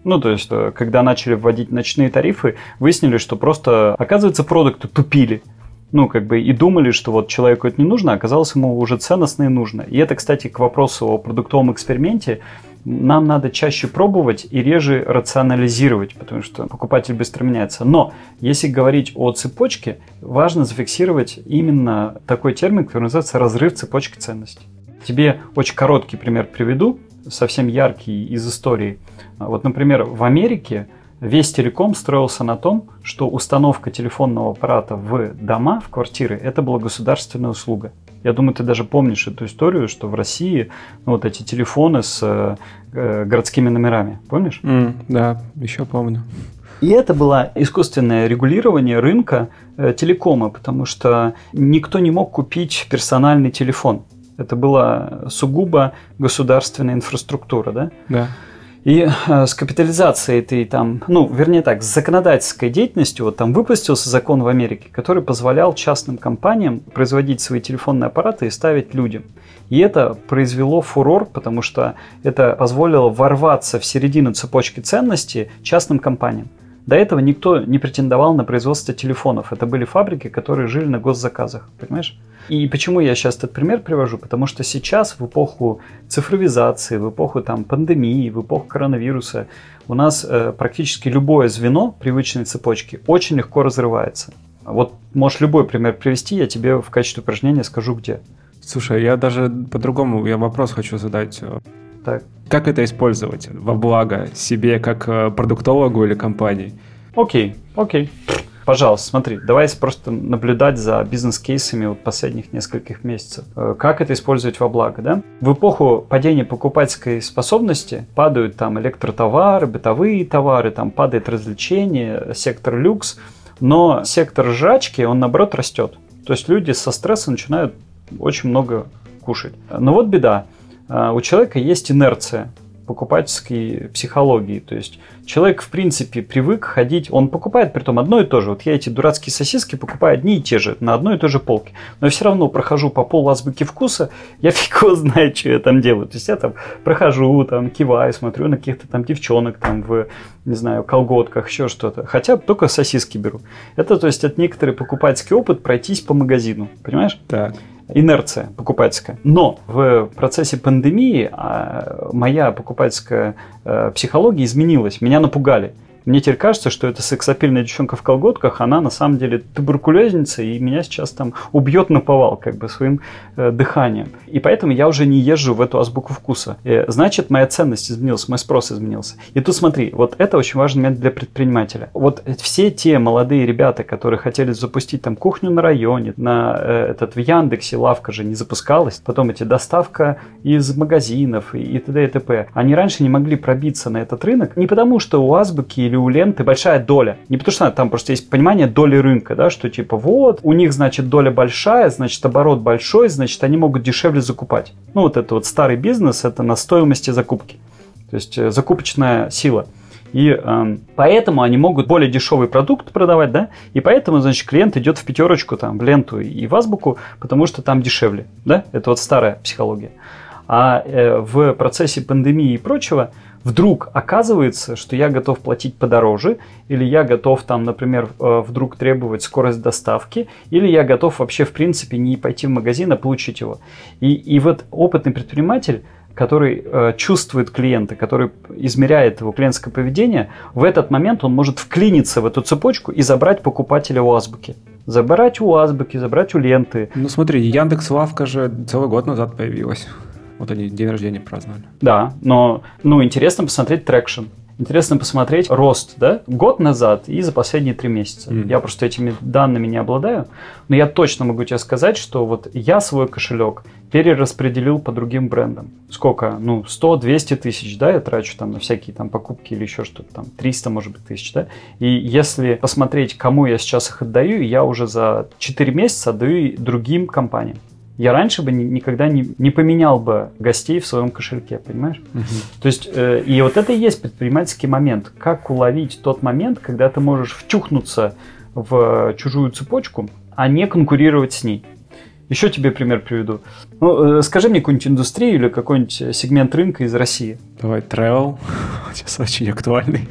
Speaker 1: Ну, то есть, э, когда начали вводить ночные тарифы, выяснили, что просто, оказывается, продукты тупили ну, как бы и думали, что вот человеку это не нужно, а оказалось ему уже ценностно и нужно. И это, кстати, к вопросу о продуктовом эксперименте нам надо чаще пробовать и реже рационализировать, потому что покупатель быстро меняется. Но если говорить о цепочке, важно зафиксировать именно такой термин, который называется разрыв цепочки ценностей. Тебе очень короткий пример приведу, совсем яркий из истории. Вот, например, в Америке весь телеком строился на том, что установка телефонного аппарата в дома, в квартиры, это была государственная услуга. Я думаю, ты даже помнишь эту историю, что в России ну, вот эти телефоны с э, городскими номерами, помнишь?
Speaker 2: Mm, да, еще помню.
Speaker 1: И это было искусственное регулирование рынка э, телекома, потому что никто не мог купить персональный телефон. Это была сугубо государственная инфраструктура, да?
Speaker 2: Да.
Speaker 1: И э, с капитализацией этой там, ну, вернее так, с законодательской деятельностью, вот там выпустился закон в Америке, который позволял частным компаниям производить свои телефонные аппараты и ставить людям. И это произвело фурор, потому что это позволило ворваться в середину цепочки ценностей частным компаниям. До этого никто не претендовал на производство телефонов. Это были фабрики, которые жили на госзаказах, понимаешь? И почему я сейчас этот пример привожу? Потому что сейчас, в эпоху цифровизации, в эпоху там, пандемии, в эпоху коронавируса, у нас э, практически любое звено привычной цепочки очень легко разрывается. Вот можешь любой пример привести, я тебе в качестве упражнения скажу где.
Speaker 2: Слушай, я даже по-другому я вопрос хочу задать.
Speaker 1: Так.
Speaker 2: Как это использовать во благо себе как э, продуктологу или компании?
Speaker 1: Окей, окей. Пожалуйста, смотри, давай просто наблюдать за бизнес-кейсами вот последних нескольких месяцев. Э, как это использовать во благо, да? В эпоху падения покупательской способности падают там электротовары, бытовые товары, там падает развлечение, сектор люкс, но сектор жрачки, он наоборот растет. То есть люди со стресса начинают очень много кушать. Но вот беда. А, у человека есть инерция покупательской психологии. То есть человек, в принципе, привык ходить, он покупает при том одно и то же. Вот я эти дурацкие сосиски покупаю одни и те же, на одной и той же полке. Но я все равно прохожу по полу азбуки вкуса, я фиг его знает, что я там делаю. То есть я там прохожу, там киваю, смотрю на каких-то там девчонок там в, не знаю, колготках, еще что-то. Хотя только сосиски беру. Это, то есть, это некоторый покупательский опыт пройтись по магазину. Понимаешь?
Speaker 2: Так
Speaker 1: инерция покупательская. Но в процессе пандемии а, моя покупательская психология изменилась, меня напугали. Мне теперь кажется, что эта сексапильная девчонка в колготках, она на самом деле туберкулезница, и меня сейчас там убьет на повал как бы своим э, дыханием. И поэтому я уже не езжу в эту азбуку вкуса. И, значит, моя ценность изменилась, мой спрос изменился. И тут смотри, вот это очень важный момент для предпринимателя. Вот все те молодые ребята, которые хотели запустить там кухню на районе, на э, этот в Яндексе лавка же не запускалась, потом эти доставка из магазинов и т.д. и т.п. Они раньше не могли пробиться на этот рынок не потому, что у азбуки или у ленты большая доля. Не потому что там просто есть понимание доли рынка, да, что типа вот, у них, значит, доля большая, значит, оборот большой, значит, они могут дешевле закупать. Ну, вот это вот старый бизнес, это на стоимости закупки. То есть э, закупочная сила. И э, поэтому они могут более дешевый продукт продавать, да, и поэтому, значит, клиент идет в пятерочку, там, в ленту и в азбуку, потому что там дешевле, да, это вот старая психология. А э, в процессе пандемии и прочего вдруг оказывается, что я готов платить подороже, или я готов там, например, э, вдруг требовать скорость доставки, или я готов вообще в принципе не пойти в магазин, а получить его. И, и вот опытный предприниматель который э, чувствует клиента, который измеряет его клиентское поведение, в этот момент он может вклиниться в эту цепочку и забрать покупателя у азбуки. Забрать у азбуки, забрать у ленты.
Speaker 2: Ну смотри, Яндекс Лавка же целый год назад появилась. Вот они день рождения праздновали.
Speaker 1: Да, но ну, интересно посмотреть traction. Интересно посмотреть рост, да, год назад и за последние три месяца. Mm. Я просто этими данными не обладаю, но я точно могу тебе сказать, что вот я свой кошелек перераспределил по другим брендам. Сколько? Ну, 100-200 тысяч, да, я трачу там на всякие там покупки или еще что-то там, 300, может быть, тысяч, да. И если посмотреть, кому я сейчас их отдаю, я уже за 4 месяца отдаю другим компаниям я раньше бы ни, никогда не, не поменял бы гостей в своем кошельке, понимаешь? Угу. То есть, э, и вот это и есть предпринимательский момент. Как уловить тот момент, когда ты можешь втюхнуться в чужую цепочку, а не конкурировать с ней. Еще тебе пример приведу. Ну, э, скажи мне какую-нибудь индустрию или какой-нибудь сегмент рынка из России.
Speaker 2: Давай, travel. Сейчас очень актуальный.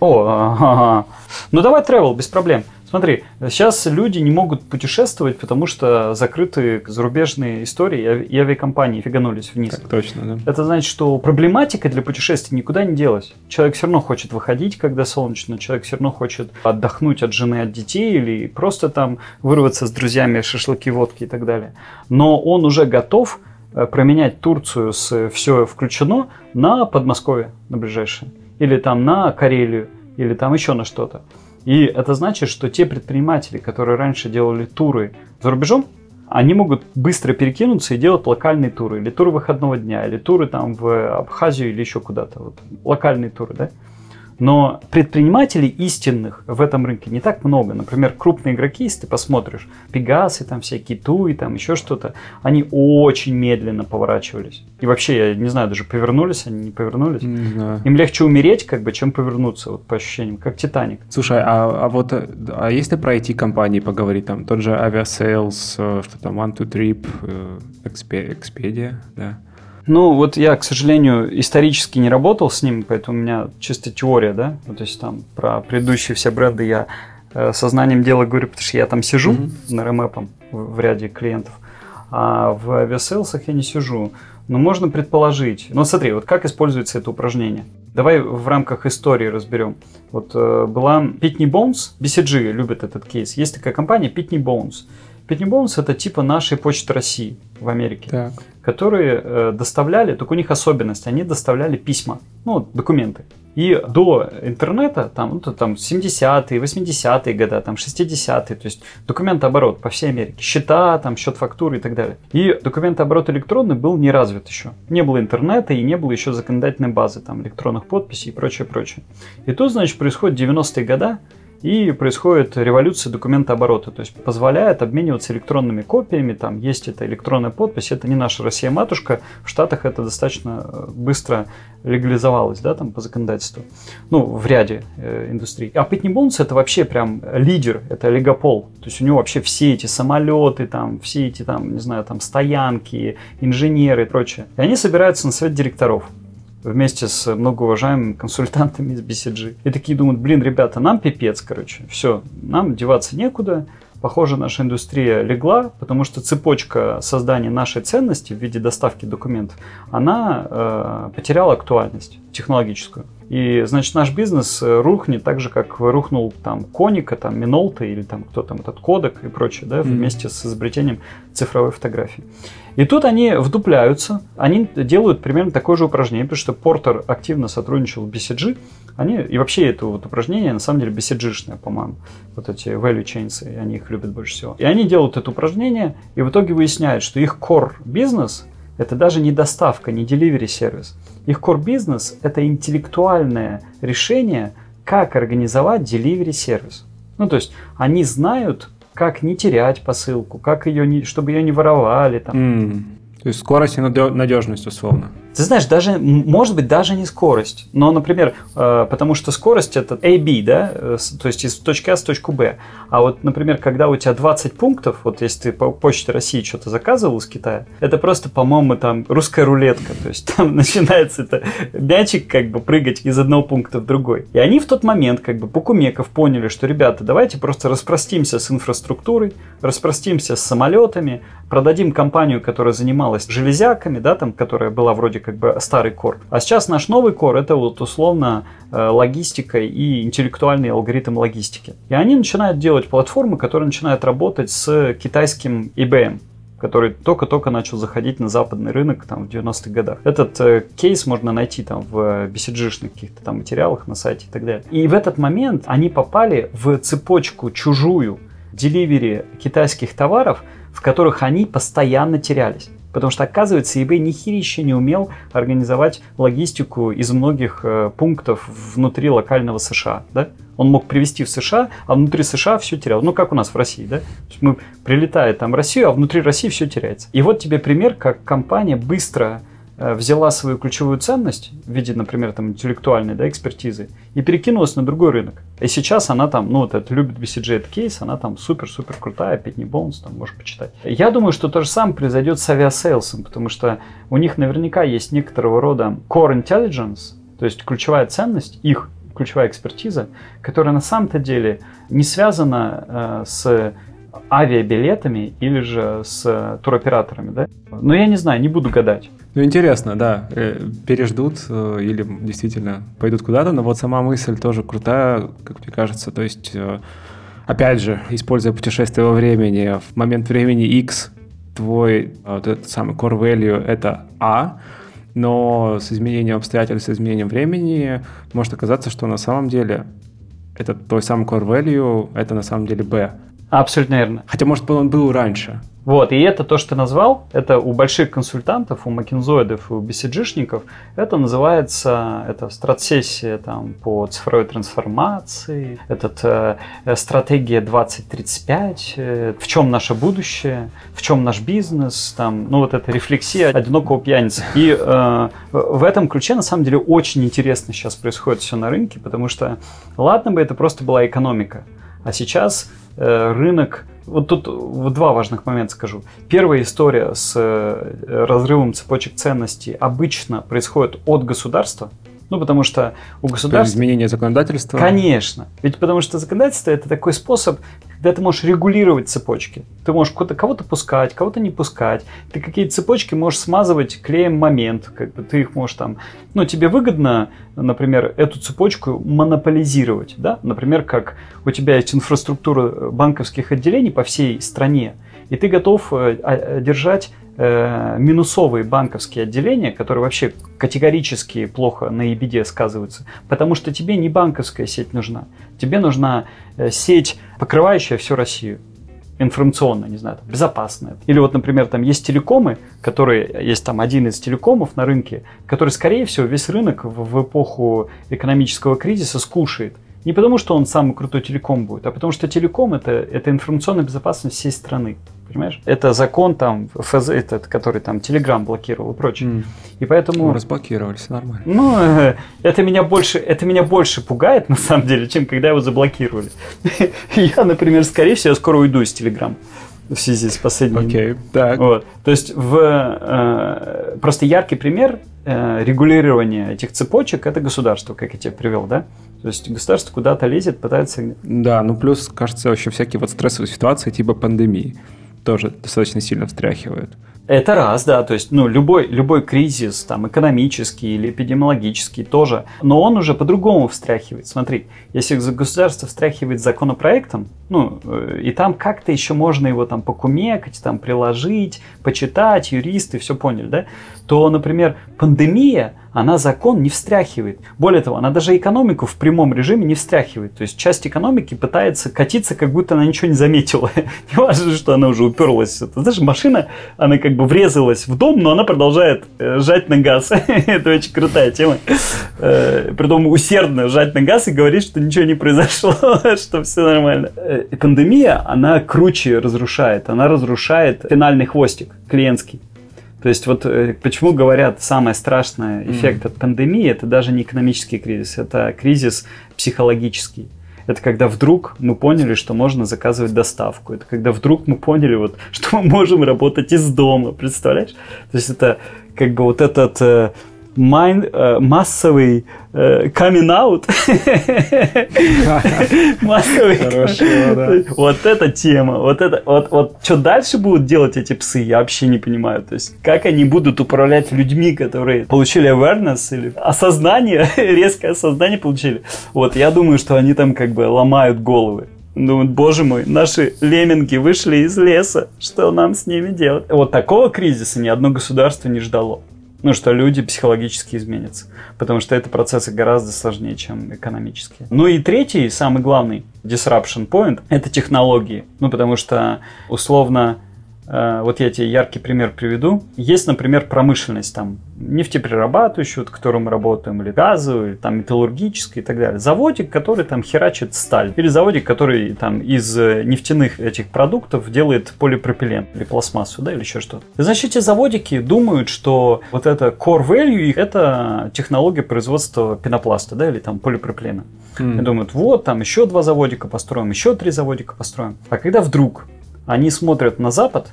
Speaker 1: О, ага. Ну давай travel, без проблем. Смотри, сейчас люди не могут путешествовать, потому что закрыты зарубежные истории и авиакомпании фиганулись вниз.
Speaker 2: Так точно, да.
Speaker 1: Это значит, что проблематика для путешествий никуда не делась. Человек все равно хочет выходить, когда солнечно, человек все равно хочет отдохнуть от жены, от детей или просто там вырваться с друзьями, шашлыки, водки и так далее. Но он уже готов э, променять Турцию с все включено на Подмосковье на ближайшее. Или там на Карелию, или там еще на что-то. И это значит, что те предприниматели, которые раньше делали туры за рубежом, они могут быстро перекинуться и делать локальные туры, или туры выходного дня, или туры там в Абхазию или еще куда-то, вот, локальные туры, да. Но предпринимателей истинных в этом рынке не так много. Например, крупные игроки, если ты посмотришь, Пегасы, там всякие Туи, там еще что-то, они очень медленно поворачивались. И вообще, я не знаю, даже повернулись они, не повернулись.
Speaker 2: Не знаю.
Speaker 1: Им легче умереть, как бы, чем повернуться, вот по ощущениям, как Титаник.
Speaker 2: Слушай, а, а вот, э, а если про IT-компании поговорить, там тот же Aviasales, э, что там, One to Trip, э, Expe- Expedia, да?
Speaker 1: Ну, вот я, к сожалению, исторически не работал с ним, поэтому у меня чисто теория, да, ну, то есть там про предыдущие все бренды я э, сознанием дела говорю, потому что я там сижу
Speaker 2: Мгм.
Speaker 1: на ремэпом в, в ряде клиентов, а в авиаселсах я не сижу. Но можно предположить. Ну, смотри, вот как используется это упражнение. Давай в рамках истории разберем. Вот э, была Pitney Bones, BCG любит этот кейс. Есть такая компания Pitney Bones. Pitney Bones это типа нашей почты России в Америке
Speaker 2: Так.
Speaker 1: Которые э, доставляли, только у них особенность, они доставляли письма, ну, документы. И до интернета, там, ну, то там 70-е, 80-е годы, там 60-е, то есть документооборот по всей Америке, счета, там, счет фактуры и так далее. И документооборот электронный был не развит еще. Не было интернета и не было еще законодательной базы, там, электронных подписей и прочее, прочее. И тут, значит, происходит 90-е годы, и происходит революция документооборота, то есть позволяет обмениваться электронными копиями, там есть эта электронная подпись, это не наша Россия-матушка, в Штатах это достаточно э, быстро легализовалось, да, там по законодательству, ну, в ряде э, индустрий. А Pitney Bowes это вообще прям лидер, это олигопол, то есть у него вообще все эти самолеты, там, все эти, там, не знаю, там, стоянки, инженеры и прочее. И они собираются на совет директоров вместе с многоуважаемыми консультантами из BCG. И такие думают, блин, ребята, нам пипец, короче, все, нам деваться некуда, Похоже, наша индустрия легла, потому что цепочка создания нашей ценности в виде доставки документов, она э, потеряла актуальность технологическую. И, значит, наш бизнес э, рухнет так же, как рухнул там Коника, там Минолта или там кто там этот Кодек и прочее, да,
Speaker 2: Мгм.
Speaker 1: вместе с изобретением цифровой фотографии. И тут они вдупляются, они делают примерно такое же упражнение, потому что Портер активно сотрудничал в BCG, они, и вообще это вот упражнение, на самом деле, BCG-шное, по-моему, вот эти value chains, они их любят больше всего. И они делают это упражнение, и в итоге выясняют, что их core бизнес это даже не доставка, не delivery сервис. Их core бизнес это интеллектуальное решение, как организовать delivery сервис. Ну, то есть они знают, как не терять посылку, как ее не, чтобы ее не воровали, там,
Speaker 2: М. То есть скорость и надежность, условно.
Speaker 1: Ты знаешь, даже, может быть, даже не скорость. Но, например, э, потому что скорость это AB, да, э, то есть из точки А в точку Б. А вот, например, когда у тебя 20 пунктов, вот если ты по Почте России что-то заказывал из Китая, это просто, по-моему, там русская рулетка. То есть там начинается это мячик как бы прыгать из одного пункта в другой. И они в тот момент, как бы, Покумеков поняли, что, ребята, давайте просто распростимся с инфраструктурой, распростимся с самолетами, продадим компанию, которая занималась железяками, да, там, которая была вроде как бы старый кор. А сейчас наш новый кор это вот условно э, логистика и интеллектуальный алгоритм логистики. И они начинают делать платформы, которые начинают работать с китайским IBM который только-только начал заходить на западный рынок там, в 90-х годах. Этот э, кейс можно найти там в BCG-шных каких-то там материалах на сайте и так далее. И в этот момент они попали в цепочку чужую деливери китайских товаров, в которых они постоянно терялись. Потому что, оказывается, eBay ни херища не умел организовать логистику из многих э, пунктов внутри локального США. Да? Он мог привезти в США, а внутри США все терял. Ну, как у нас в России, да? Мы прилетаем там в Россию, а внутри России все теряется. И вот тебе пример, как компания быстро взяла свою ключевую ценность в виде, например, там, интеллектуальной да, экспертизы и перекинулась на другой рынок. И сейчас она там, ну вот это любит BCG этот кейс, она там супер-супер крутая, Pitney Bowes, там можешь почитать. Я думаю, что то же самое произойдет с авиасейлсом, потому что у них наверняка есть некоторого рода core intelligence, то есть ключевая ценность, их ключевая экспертиза, которая на самом-то деле не связана э, с авиабилетами или же с туроператорами, да? Но я не знаю, не буду гадать.
Speaker 2: Ну, интересно, да, э, переждут э, или действительно пойдут куда-то, но вот сама мысль тоже крутая, как мне кажется, то есть, э, опять же, используя путешествие во времени, в момент времени X твой э, вот этот самый core value это А, но с изменением обстоятельств, с изменением времени может оказаться, что на самом деле это твой самый core value, это на самом деле B.
Speaker 1: Абсолютно верно.
Speaker 2: Хотя, может, он был раньше.
Speaker 1: Вот, и это то, что ты назвал, это у больших консультантов, у макинзоидов у BCG-шников, это называется, это стратсессия там, по цифровой трансформации, этот э, стратегия 2035, э, в чем наше будущее, в чем наш бизнес, там, ну вот эта рефлексия одинокого пьяницы. И э, в этом ключе, на самом деле, очень интересно сейчас происходит все на рынке, потому что, ладно бы это просто была экономика, а сейчас э, рынок вот тут два важных момента скажу. Первая история с э, разрывом цепочек ценностей обычно происходит от государства, ну, потому что у государства...
Speaker 2: Изменение законодательства?
Speaker 1: Конечно. Ведь потому что законодательство – это такой способ, когда ты можешь регулировать цепочки. Ты можешь кого-то пускать, кого-то не пускать. Ты какие-то цепочки можешь смазывать клеем момент. Как бы ты их можешь там... Ну, тебе выгодно, например, эту цепочку монополизировать. Да? Например, как у тебя есть инфраструктура банковских отделений по всей стране, и ты готов э, держать э, минусовые банковские отделения, которые вообще категорически плохо на EBD сказываются, потому что тебе не банковская сеть нужна. Тебе нужна э, сеть, покрывающая всю Россию информационная, не знаю, там, безопасная. Или вот, например, там есть телекомы, которые, есть там один из телекомов на рынке, который, скорее всего, весь рынок в, в эпоху экономического кризиса скушает. Не потому, что он самый крутой телеком будет, а потому что телеком это, это информационная безопасность всей страны. Понимаешь? Это закон там, ФЗ, этот, который там Телеграм блокировал и прочее. Mm. И поэтому...
Speaker 2: Ну, разблокировали, все нормально.
Speaker 1: Ну, это меня больше, это меня больше пугает, на самом деле, чем когда его заблокировали. Я, например, скорее всего, скоро уйду из Телеграм в связи с последним.
Speaker 2: Окей, okay, так.
Speaker 1: Вот. То есть в, э, просто яркий пример э, регулирования этих цепочек это государство, как я тебе привел, да? То есть государство куда-то лезет, пытается...
Speaker 2: Да, ну плюс, кажется, еще всякие вот стрессовые ситуации типа пандемии тоже достаточно сильно встряхивают.
Speaker 1: Это раз, да, то есть, ну, любой, любой кризис, там, экономический или эпидемиологический тоже, но он уже по-другому встряхивает. Смотри, если государство встряхивает законопроектом, ну, э, и там как-то еще можно его там покумекать, там, приложить, почитать, юристы, все поняли, да, то, например, пандемия, она закон не встряхивает. Более того, она даже экономику в прямом режиме не встряхивает. То есть часть экономики пытается катиться, как будто она ничего не заметила. не важно, что она уже уперлась. Это, знаешь, машина, она как бы врезалась в дом, но она продолжает э, жать на газ. Это очень крутая тема. Э, притом усердно жать на газ и говорить, что ничего не произошло, что все нормально. Э, пандемия, она круче разрушает. Она разрушает финальный хвостик клиентский. То есть вот э, почему говорят, самый страшный эффект mm. от пандемии, это даже не экономический кризис, это кризис психологический. Это когда вдруг мы поняли, что можно заказывать доставку. Это когда вдруг мы поняли, вот, что мы можем работать из дома. Представляешь? То есть это как бы вот этот э, майн, э, массовый камин-аут. Массовый. Хорошо, да. Вот эта тема. Вот это, вот, вот что дальше будут делать эти псы, я вообще не понимаю. То есть, как они будут управлять людьми, которые получили awareness или осознание, резкое осознание получили. Вот, я думаю, что они там как бы ломают головы. Думают, боже мой, наши лемминги вышли из леса, что нам с ними делать? Вот такого кризиса ни одно государство не ждало ну, что люди психологически изменятся. Потому что это процессы гораздо сложнее, чем экономические. Ну и третий, самый главный disruption point – это технологии. Ну, потому что, условно, вот я тебе яркий пример приведу. Есть, например, промышленность, там, нефтеперерабатывающую, вот, которую мы работаем, или газовую, или там металлургическая и так далее. Заводик, который там херачит сталь. Или заводик, который там из э, нефтяных этих продуктов делает полипропилен или пластмассу, да, или еще что-то. Значит, эти заводики думают, что вот это core value их, это технология производства пенопласта, да, или там полипропилена. Mm. И думают, вот, там еще два заводика построим, еще три заводика построим. А когда вдруг они смотрят на Запад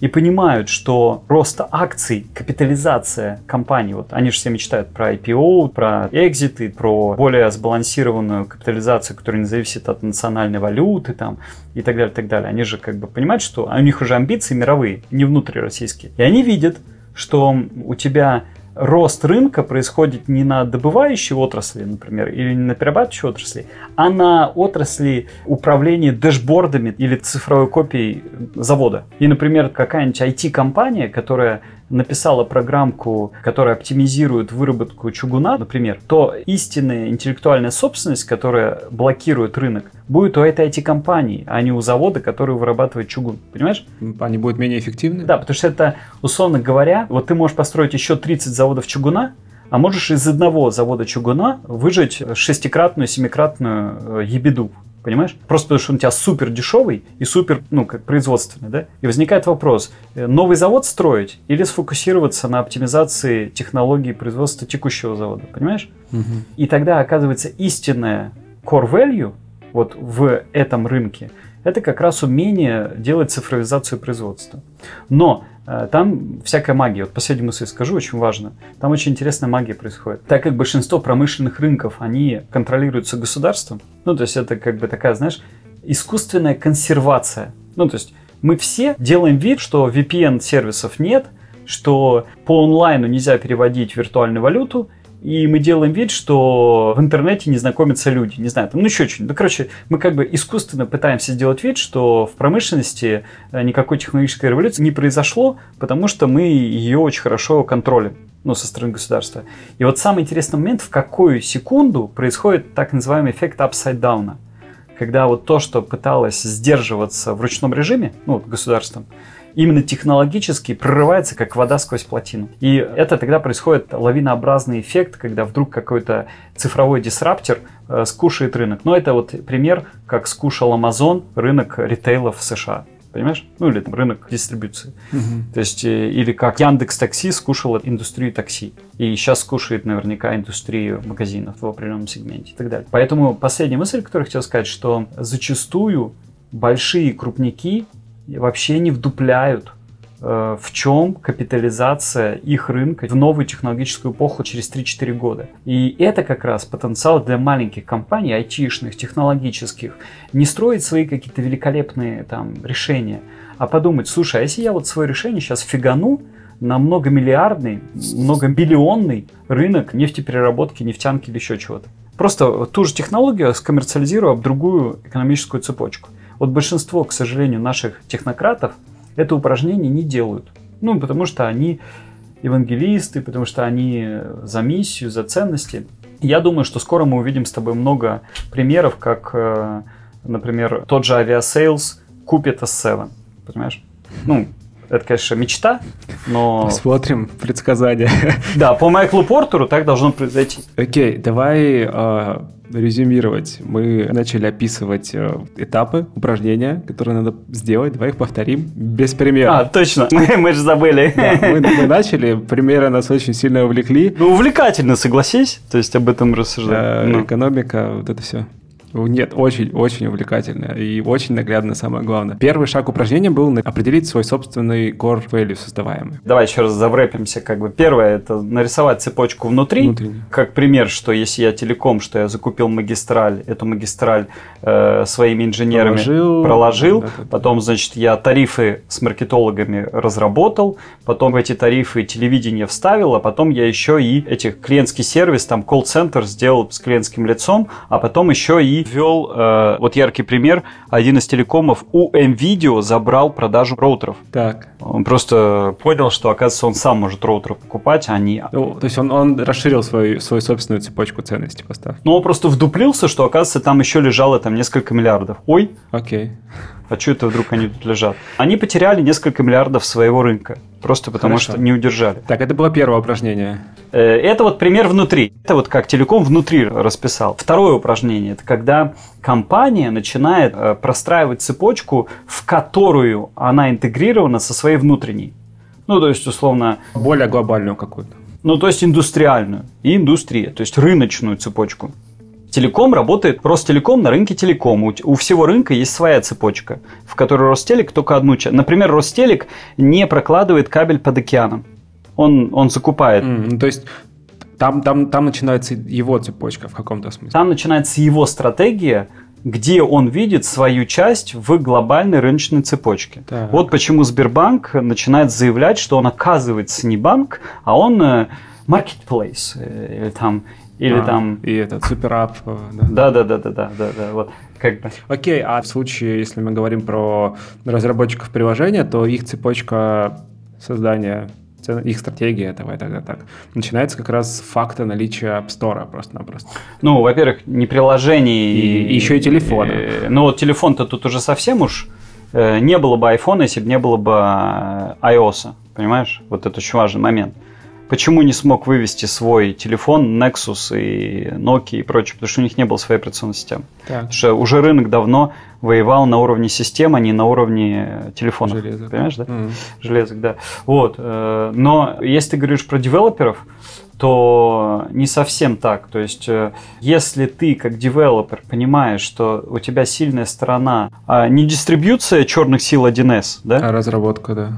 Speaker 1: и понимают, что рост акций, капитализация компаний, вот они же все мечтают про IPO, про экзиты, про более сбалансированную капитализацию, которая не зависит от национальной валюты там, и так далее, так далее. Они же как бы понимают, что у них уже амбиции мировые, не внутрироссийские. И они видят, что у тебя рост рынка происходит не на добывающей отрасли, например, или не на перерабатывающей отрасли, а на отрасли управления дэшбордами или цифровой копией завода. И, например, какая-нибудь IT-компания, которая написала программку, которая оптимизирует выработку чугуна, например, то истинная интеллектуальная собственность, которая блокирует рынок, будет у этой IT-компании, а не у завода, который вырабатывает чугун. Понимаешь?
Speaker 2: Они будут менее эффективны?
Speaker 1: Да, потому что это, условно говоря, вот ты можешь построить еще 30 заводов чугуна, а можешь из одного завода чугуна выжать шестикратную, семикратную э, ебеду. Понимаешь? Просто потому что он у тебя супер дешевый и супер, ну, как производственный, да? И возникает вопрос, э, новый завод строить или сфокусироваться на оптимизации технологии производства текущего завода, понимаешь?
Speaker 2: Угу.
Speaker 1: И тогда оказывается истинная core value вот в этом рынке, это как раз умение делать цифровизацию производства. Но Э, там всякая магия. Вот последнюю мысль скажу, очень важно. Там очень интересная магия происходит. Так как большинство промышленных рынков, они контролируются государством, ну, то есть это как бы такая, знаешь, искусственная консервация. Ну, то есть мы все делаем вид, что VPN-сервисов нет, что по онлайну нельзя переводить виртуальную валюту, и мы делаем вид, что в интернете не знакомятся люди, не знаю, там, ну еще что-нибудь. Ну, короче, мы как бы искусственно пытаемся сделать вид, что в промышленности э, никакой технологической революции не произошло, потому что мы ее очень хорошо контролируем ну, со стороны государства. И вот самый интересный момент, в какую секунду происходит так называемый эффект down, когда вот то, что пыталось сдерживаться в ручном режиме, ну, государством, именно технологически прорывается, как вода сквозь плотину. И это тогда происходит лавинообразный эффект, когда вдруг какой-то цифровой дисраптер э, скушает рынок. Но это вот пример, как скушал Amazon рынок ритейла в США. Понимаешь? Ну или там, рынок дистрибуции.
Speaker 2: Угу.
Speaker 1: То есть, э, или как Яндекс Такси скушала индустрию такси. И сейчас скушает наверняка индустрию магазинов в определенном сегменте и так далее. Поэтому последняя мысль, которую я хотел сказать, что зачастую большие крупники вообще не вдупляют, э, в чем капитализация их рынка в новую технологическую эпоху через 3-4 года. И это как раз потенциал для маленьких компаний, айтишных, технологических, не строить свои какие-то великолепные там решения, а подумать, слушай, а если я вот свое решение сейчас фигану, на многомиллиардный, многобиллионный рынок нефтепереработки, нефтянки или еще чего-то. Просто ту же технологию скоммерциализирую об другую экономическую цепочку. Вот большинство, к сожалению, наших технократов это упражнение не делают. Ну, потому что они евангелисты, потому что они за миссию, за ценности. Я думаю, что скоро мы увидим с тобой много примеров, как, э, например, тот же авиасейлс купит S7. Понимаешь? Ну, это, конечно, мечта, но...
Speaker 2: Посмотрим предсказания.
Speaker 1: Да, по Майклу Портеру так должно произойти.
Speaker 2: Окей, okay, давай э, резюмировать. Мы начали описывать э, этапы, упражнения, которые надо сделать. Давай их повторим без примеров.
Speaker 1: А, точно. Мы, мы же забыли.
Speaker 2: Да, мы, мы начали, примеры нас очень сильно увлекли.
Speaker 1: Ну, увлекательно, согласись. То есть об этом рассуждать.
Speaker 2: Э, ну. Экономика, вот это все. Нет, очень-очень увлекательно и очень наглядно, самое главное. Первый шаг упражнения был определить свой собственный core value создаваемый.
Speaker 1: Давай еще раз заврэпимся. Как бы первое это нарисовать цепочку внутри.
Speaker 2: внутри.
Speaker 1: Как пример, что если я телеком, что я закупил магистраль, эту магистраль э, своими инженерами
Speaker 2: проложил,
Speaker 1: проложил да, потом, значит, я тарифы с маркетологами разработал, потом эти тарифы телевидение вставил, а потом я еще и этих клиентский сервис, там колл-центр сделал с клиентским лицом, а потом еще и ввел, э, вот яркий пример, один из телекомов у MVideo забрал продажу роутеров.
Speaker 2: Так.
Speaker 1: Он просто понял, что, оказывается, он сам может роутер покупать, а не...
Speaker 2: Ну, то есть он, он расширил свою, свою собственную цепочку ценностей поставки.
Speaker 1: Ну, он просто вдуплился, что, оказывается, там еще лежало там несколько миллиардов. Ой,
Speaker 2: Окей.
Speaker 1: А что это вдруг они тут лежат? Они потеряли несколько миллиардов своего рынка. Просто потому
Speaker 2: Хорошо.
Speaker 1: что не удержали.
Speaker 2: Так, это было первое упражнение.
Speaker 1: Э, Это вот пример внутри. Это вот как телеком внутри расписал. Второе упражнение – это когда компания начинает э, простраивать цепочку, в которую она интегрирована со своей внутренней. Ну, то есть, условно,
Speaker 2: Более глобальную какую-то.
Speaker 1: ну, то есть индустриальную и индустрия, то есть рыночную цепочку. Телеком работает, Ростелеком на рынке телеком. У, всего рынка есть своя цепочка, в которой Ростелек только одну часть. Например, Ростелек не прокладывает кабель под океаном. Он, он закупает.
Speaker 2: Ну, то есть там, там, там начинается его цепочка в каком-то смысле.
Speaker 1: Там начинается его стратегия, где он видит свою часть в глобальной рыночной цепочке.
Speaker 2: Так.
Speaker 1: Вот почему Сбербанк начинает заявлять, что он оказывается не банк, а он э, marketplace э, или там или
Speaker 2: А,
Speaker 1: там
Speaker 2: И этот суперап. э, да.
Speaker 1: да да да да да да да вот как бы
Speaker 2: Окей, а в случае, если мы говорим про разработчиков приложения, то их цепочка создания их стратегия, давай тогда так. Начинается как раз с факта наличия App Store просто-напросто.
Speaker 1: Ну, во-первых, не приложений.
Speaker 2: И, и еще и телефона.
Speaker 1: Э, ну, вот телефон-то тут уже совсем уж э, не было бы iPhone, если бы не было бы iOS. Понимаешь? Вот это очень важный момент. Почему не смог вывести свой телефон Nexus и Nokia и прочее? Потому что у них не было своей операционной системы. Так. Потому что уже рынок давно воевал на уровне систем, а не на уровне телефона.
Speaker 2: Железок.
Speaker 1: Понимаешь, да? Mm-hmm. Железок, да. Вот. Э, но если ты говоришь про девелоперов, то не совсем так. То есть, э, если ты как девелопер понимаешь, что у тебя сильная сторона а не дистрибьюция черных сил 1С, да?
Speaker 2: А разработка, да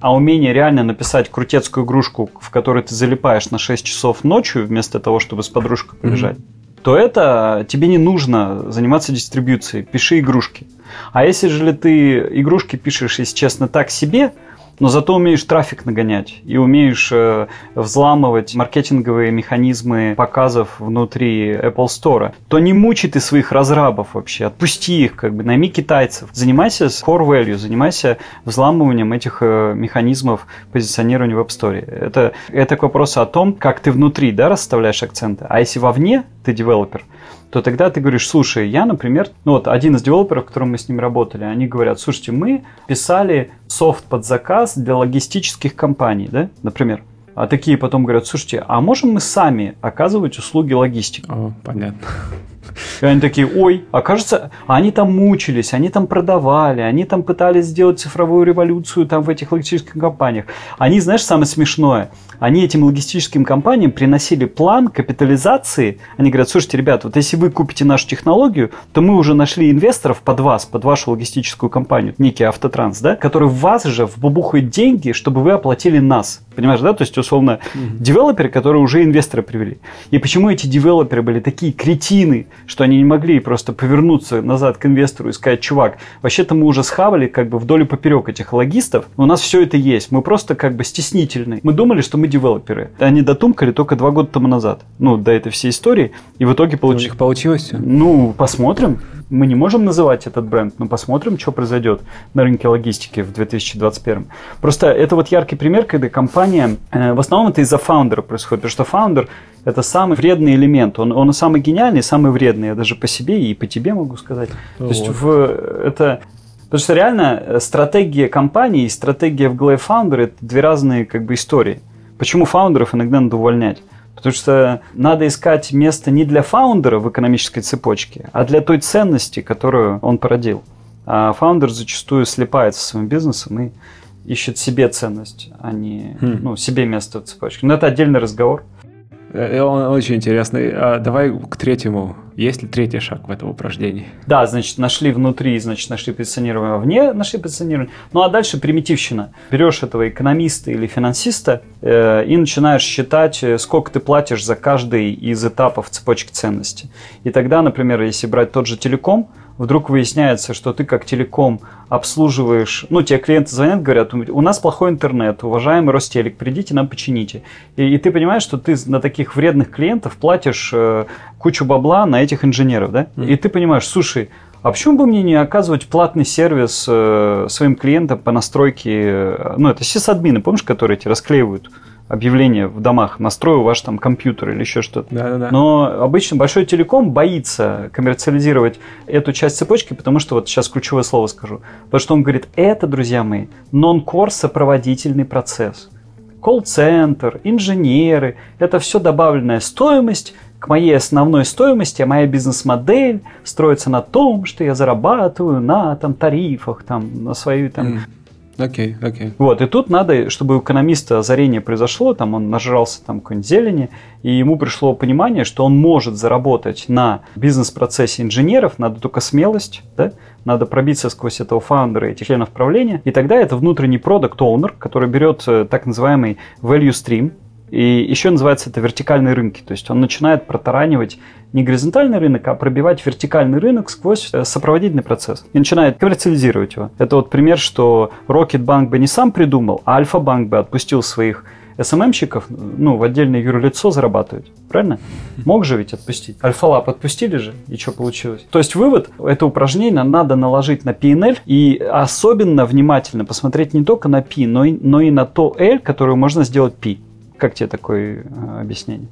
Speaker 1: а умение реально написать крутецкую игрушку, в которой ты залипаешь на 6 часов ночью, вместо того, чтобы с подружкой полежать, mm-hmm. то это тебе не нужно заниматься дистрибьюцией. Пиши игрушки. А если же ты игрушки пишешь, если честно, так себе, но зато умеешь трафик нагонять и умеешь э, взламывать маркетинговые механизмы показов внутри Apple Store, то не мучай ты своих разрабов вообще, отпусти их, как бы найми китайцев, занимайся core value, занимайся взламыванием этих э, механизмов позиционирования в App Store. Это, это к вопросу о том, как ты внутри да, расставляешь акценты, а если вовне ты девелопер, то тогда ты говоришь, слушай, я, например, ну вот один из девелоперов, которым мы с ним работали, они говорят, слушайте, мы писали софт под заказ для логистических компаний, да, например. А такие потом говорят, слушайте, а можем мы сами оказывать услуги логистики?
Speaker 2: О, понятно.
Speaker 1: И они такие, ой, окажется, они там мучились, они там продавали, они там пытались сделать цифровую революцию там в этих логистических компаниях. Они, знаешь, самое смешное, они этим логистическим компаниям приносили план капитализации. Они говорят, слушайте, ребят, вот если вы купите нашу технологию, то мы уже нашли инвесторов под вас, под вашу логистическую компанию, некий автотранс, да, который в вас же вбухает деньги, чтобы вы оплатили нас. Понимаешь, да? То есть, условно, mm-hmm. девелоперы, которые уже инвесторы привели. И почему эти девелоперы были такие кретины, что они не могли просто повернуться назад к инвестору и сказать, чувак, вообще-то мы уже схавали как бы вдоль и поперек этих логистов, у нас все это есть, мы просто как бы стеснительны. Мы думали, что мы девелоперы. Они дотумкали только два года тому назад, ну, до этой всей истории, и в итоге получилось. У
Speaker 2: них получилось
Speaker 1: Ну, посмотрим. Мы не можем называть этот бренд, но посмотрим, что произойдет на рынке логистики в 2021. Просто это вот яркий пример, когда компания э, в основном это из-за фаундера происходит, потому что фаундер – это самый вредный элемент. Он, он самый гениальный, самый вредный. Я даже по себе и по тебе могу сказать. Вот. То есть в, это Потому что реально э, стратегия компании и стратегия в голове фаундера – это две разные как бы истории. Почему фаундеров иногда надо увольнять? Потому что надо искать место не для фаундера в экономической цепочке, а для той ценности, которую он породил. А фаундер зачастую слепается своим бизнесом и ищет себе ценность, а не хм. ну, себе место в цепочке. Но это отдельный разговор.
Speaker 2: Э, он очень интересный. А давай к третьему. Есть ли третий шаг в этом упражнении?
Speaker 1: Да, значит, нашли внутри, значит, нашли позиционирование, вне нашли позиционирование. Ну а дальше примитивщина. Берешь этого экономиста или финансиста э, и начинаешь считать, э, сколько ты платишь за каждый из этапов цепочки ценности. И тогда, например, если брать тот же телеком, вдруг выясняется, что ты как телеком обслуживаешь, ну, тебе клиенты звонят, говорят, у нас плохой интернет, уважаемый Ростелек, придите нам почините. И, и ты понимаешь, что ты на таких вредных клиентов платишь э, кучу бабла на этих инженеров, да? Mm. И ты понимаешь, слушай, а почему бы мне не оказывать платный сервис э, своим клиентам по настройке, э, ну, это сисадмины, помнишь, которые эти расклеивают? Объявление в домах, настрою ваш там компьютер или еще что-то.
Speaker 2: Да, да, да.
Speaker 1: Но обычно большой телеком боится коммерциализировать эту часть цепочки, потому что вот сейчас ключевое слово скажу. Потому что он говорит, это, друзья мои, нон-кор сопроводительный процесс. Колл-центр, инженеры, это все добавленная стоимость к моей основной стоимости, а моя бизнес-модель строится на том, что я зарабатываю на там тарифах, там, на свои там mm.
Speaker 2: Окей, okay, окей. Okay.
Speaker 1: Вот, и тут надо, чтобы у экономиста озарение произошло, там он нажрался там какой-нибудь зелени, и ему пришло понимание, что он может заработать на бизнес-процессе инженеров, надо только смелость, да, надо пробиться сквозь этого фаундера, этих членов правления, и тогда это внутренний продукт оунер который берет э, так называемый value stream, и еще называется это вертикальные рынки. То есть он начинает протаранивать не горизонтальный рынок, а пробивать вертикальный рынок сквозь э, сопроводительный процесс. И начинает коммерциализировать его. Это вот пример, что Rocket Bank бы не сам придумал, а Альфа Банк бы отпустил своих СММщиков ну, в отдельное юрлицо зарабатывать. Правильно? Мог же ведь отпустить. Альфа-лаб отпустили же, и что получилось? То есть вывод, это упражнение надо наложить на PNL и особенно внимательно посмотреть не только на P, но и, но и на то L, которую можно сделать P. Как тебе такое э, объяснение?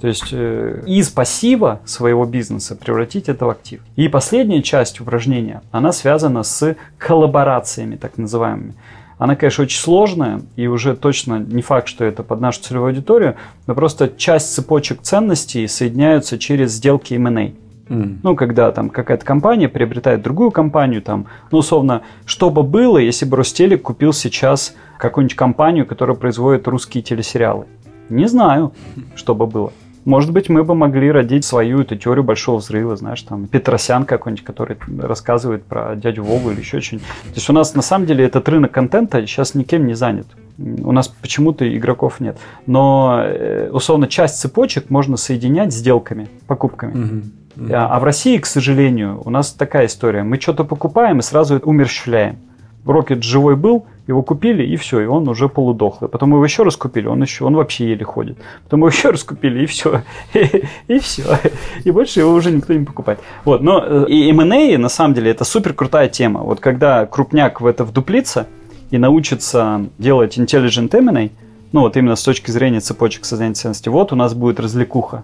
Speaker 1: То есть э, из пассива своего бизнеса превратить это в актив. И последняя часть упражнения, она связана с коллаборациями, так называемыми. Она, конечно, очень сложная, и уже точно не факт, что это под нашу целевую аудиторию, но просто часть цепочек ценностей соединяются через сделки M&A. Mm. Ну, когда там какая-то компания приобретает другую компанию, там, ну, условно, что бы было, если бы Ростелек купил сейчас какую-нибудь компанию, которая производит русские телесериалы? Не знаю, что бы было. Может быть, мы бы могли родить свою эту теорию большого взрыва, знаешь, там Петросян какой-нибудь, который рассказывает про дядю Вову или еще что-нибудь. То есть у нас на самом деле этот рынок контента сейчас никем не занят. У нас почему-то игроков нет. Но, э, условно, часть цепочек можно соединять сделками, покупками. Угу. Угу. А в России, к сожалению, у нас такая история. Мы что-то покупаем и сразу умерщвляем. Рокет живой был, его купили, и все, и он уже полудохлый. Потом его еще раз купили, он еще, он вообще еле ходит. Потом его еще раз купили, и все. И, все. И больше его уже никто не покупает. Вот, но э, и M&A, на самом деле, это супер крутая тема. Вот когда крупняк в это вдуплится и научится делать intelligent M&A, ну вот именно с точки зрения цепочек создания ценности, вот у нас будет развлекуха.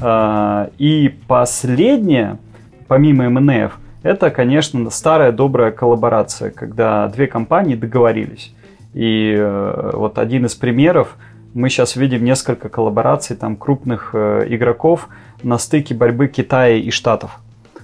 Speaker 1: А, и последнее, помимо M&A, это, конечно, старая добрая коллаборация, когда две компании договорились. И э, вот один из примеров, мы сейчас видим несколько коллабораций там крупных э, игроков на стыке борьбы Китая и Штатов.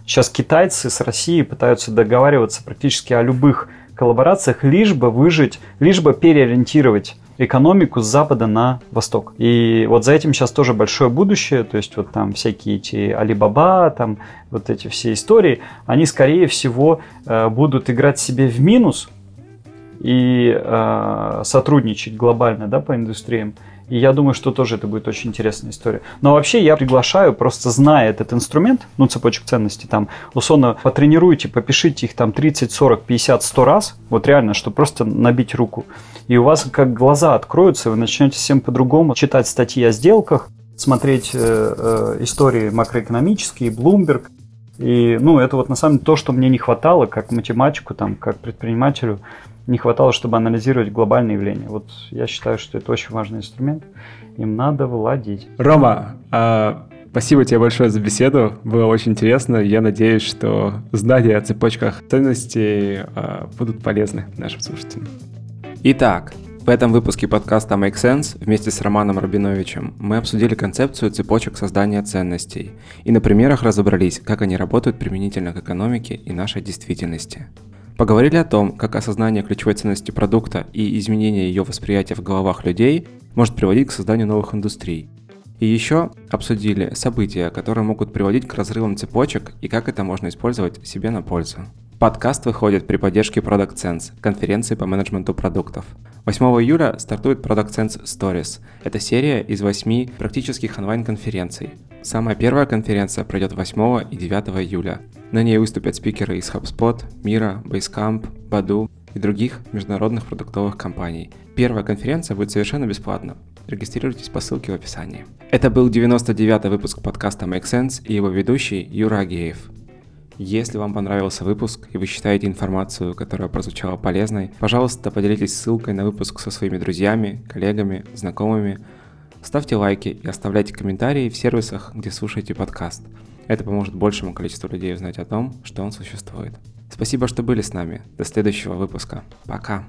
Speaker 1: Сейчас китайцы с Россией пытаются договариваться практически о любых коллаборациях, лишь бы выжить, лишь бы переориентировать экономику с запада на восток. И вот за этим сейчас тоже большое будущее, то есть вот там всякие эти Алибаба, там вот эти все истории, они скорее всего э, будут играть себе в минус и э, сотрудничать глобально да, по индустриям. И я думаю, что тоже это будет очень интересная история. Но вообще я приглашаю, просто зная этот инструмент, ну, цепочек ценностей, там, условно, потренируйте, попишите их там 30, 40, 50, 100 раз, вот реально, чтобы просто набить руку. И у вас как глаза откроются, вы начнете всем по-другому читать статьи о сделках, смотреть э, э, истории макроэкономические, Bloomberg. И, ну, это вот на самом деле то, что мне не хватало, как математику, там, как предпринимателю, не хватало, чтобы анализировать глобальные явления. Вот я считаю, что это очень важный инструмент, им надо владеть.
Speaker 2: Рома, а, спасибо тебе большое за беседу, было очень интересно. Я надеюсь, что знания о цепочках ценностей а, будут полезны нашим слушателям. Итак, в этом выпуске подкаста Make Sense вместе с Романом Рабиновичем мы обсудили концепцию цепочек создания ценностей и на примерах разобрались, как они работают применительно к экономике и нашей действительности. Поговорили о том, как осознание ключевой ценности продукта и изменение ее восприятия в головах людей может приводить к созданию новых индустрий. И еще обсудили события, которые могут приводить к разрывам цепочек и как это можно использовать себе на пользу. Подкаст выходит при поддержке Product Sense, конференции по менеджменту продуктов. 8 июля стартует Product Sense Stories. Это серия из 8 практических онлайн-конференций. Самая первая конференция пройдет 8 и 9 июля. На ней выступят спикеры из HubSpot, Mira, Basecamp, Badu и других международных продуктовых компаний. Первая конференция будет совершенно бесплатна. Регистрируйтесь по ссылке в описании. Это был 99-й выпуск подкаста Make Sense и его ведущий Юра Агеев. Если вам понравился выпуск и вы считаете информацию, которая прозвучала полезной, пожалуйста, поделитесь ссылкой на выпуск со своими друзьями, коллегами, знакомыми. Ставьте лайки и оставляйте комментарии в сервисах, где слушаете подкаст – это поможет большему количеству людей узнать о том, что он существует. Спасибо, что были с нами. До следующего выпуска. Пока.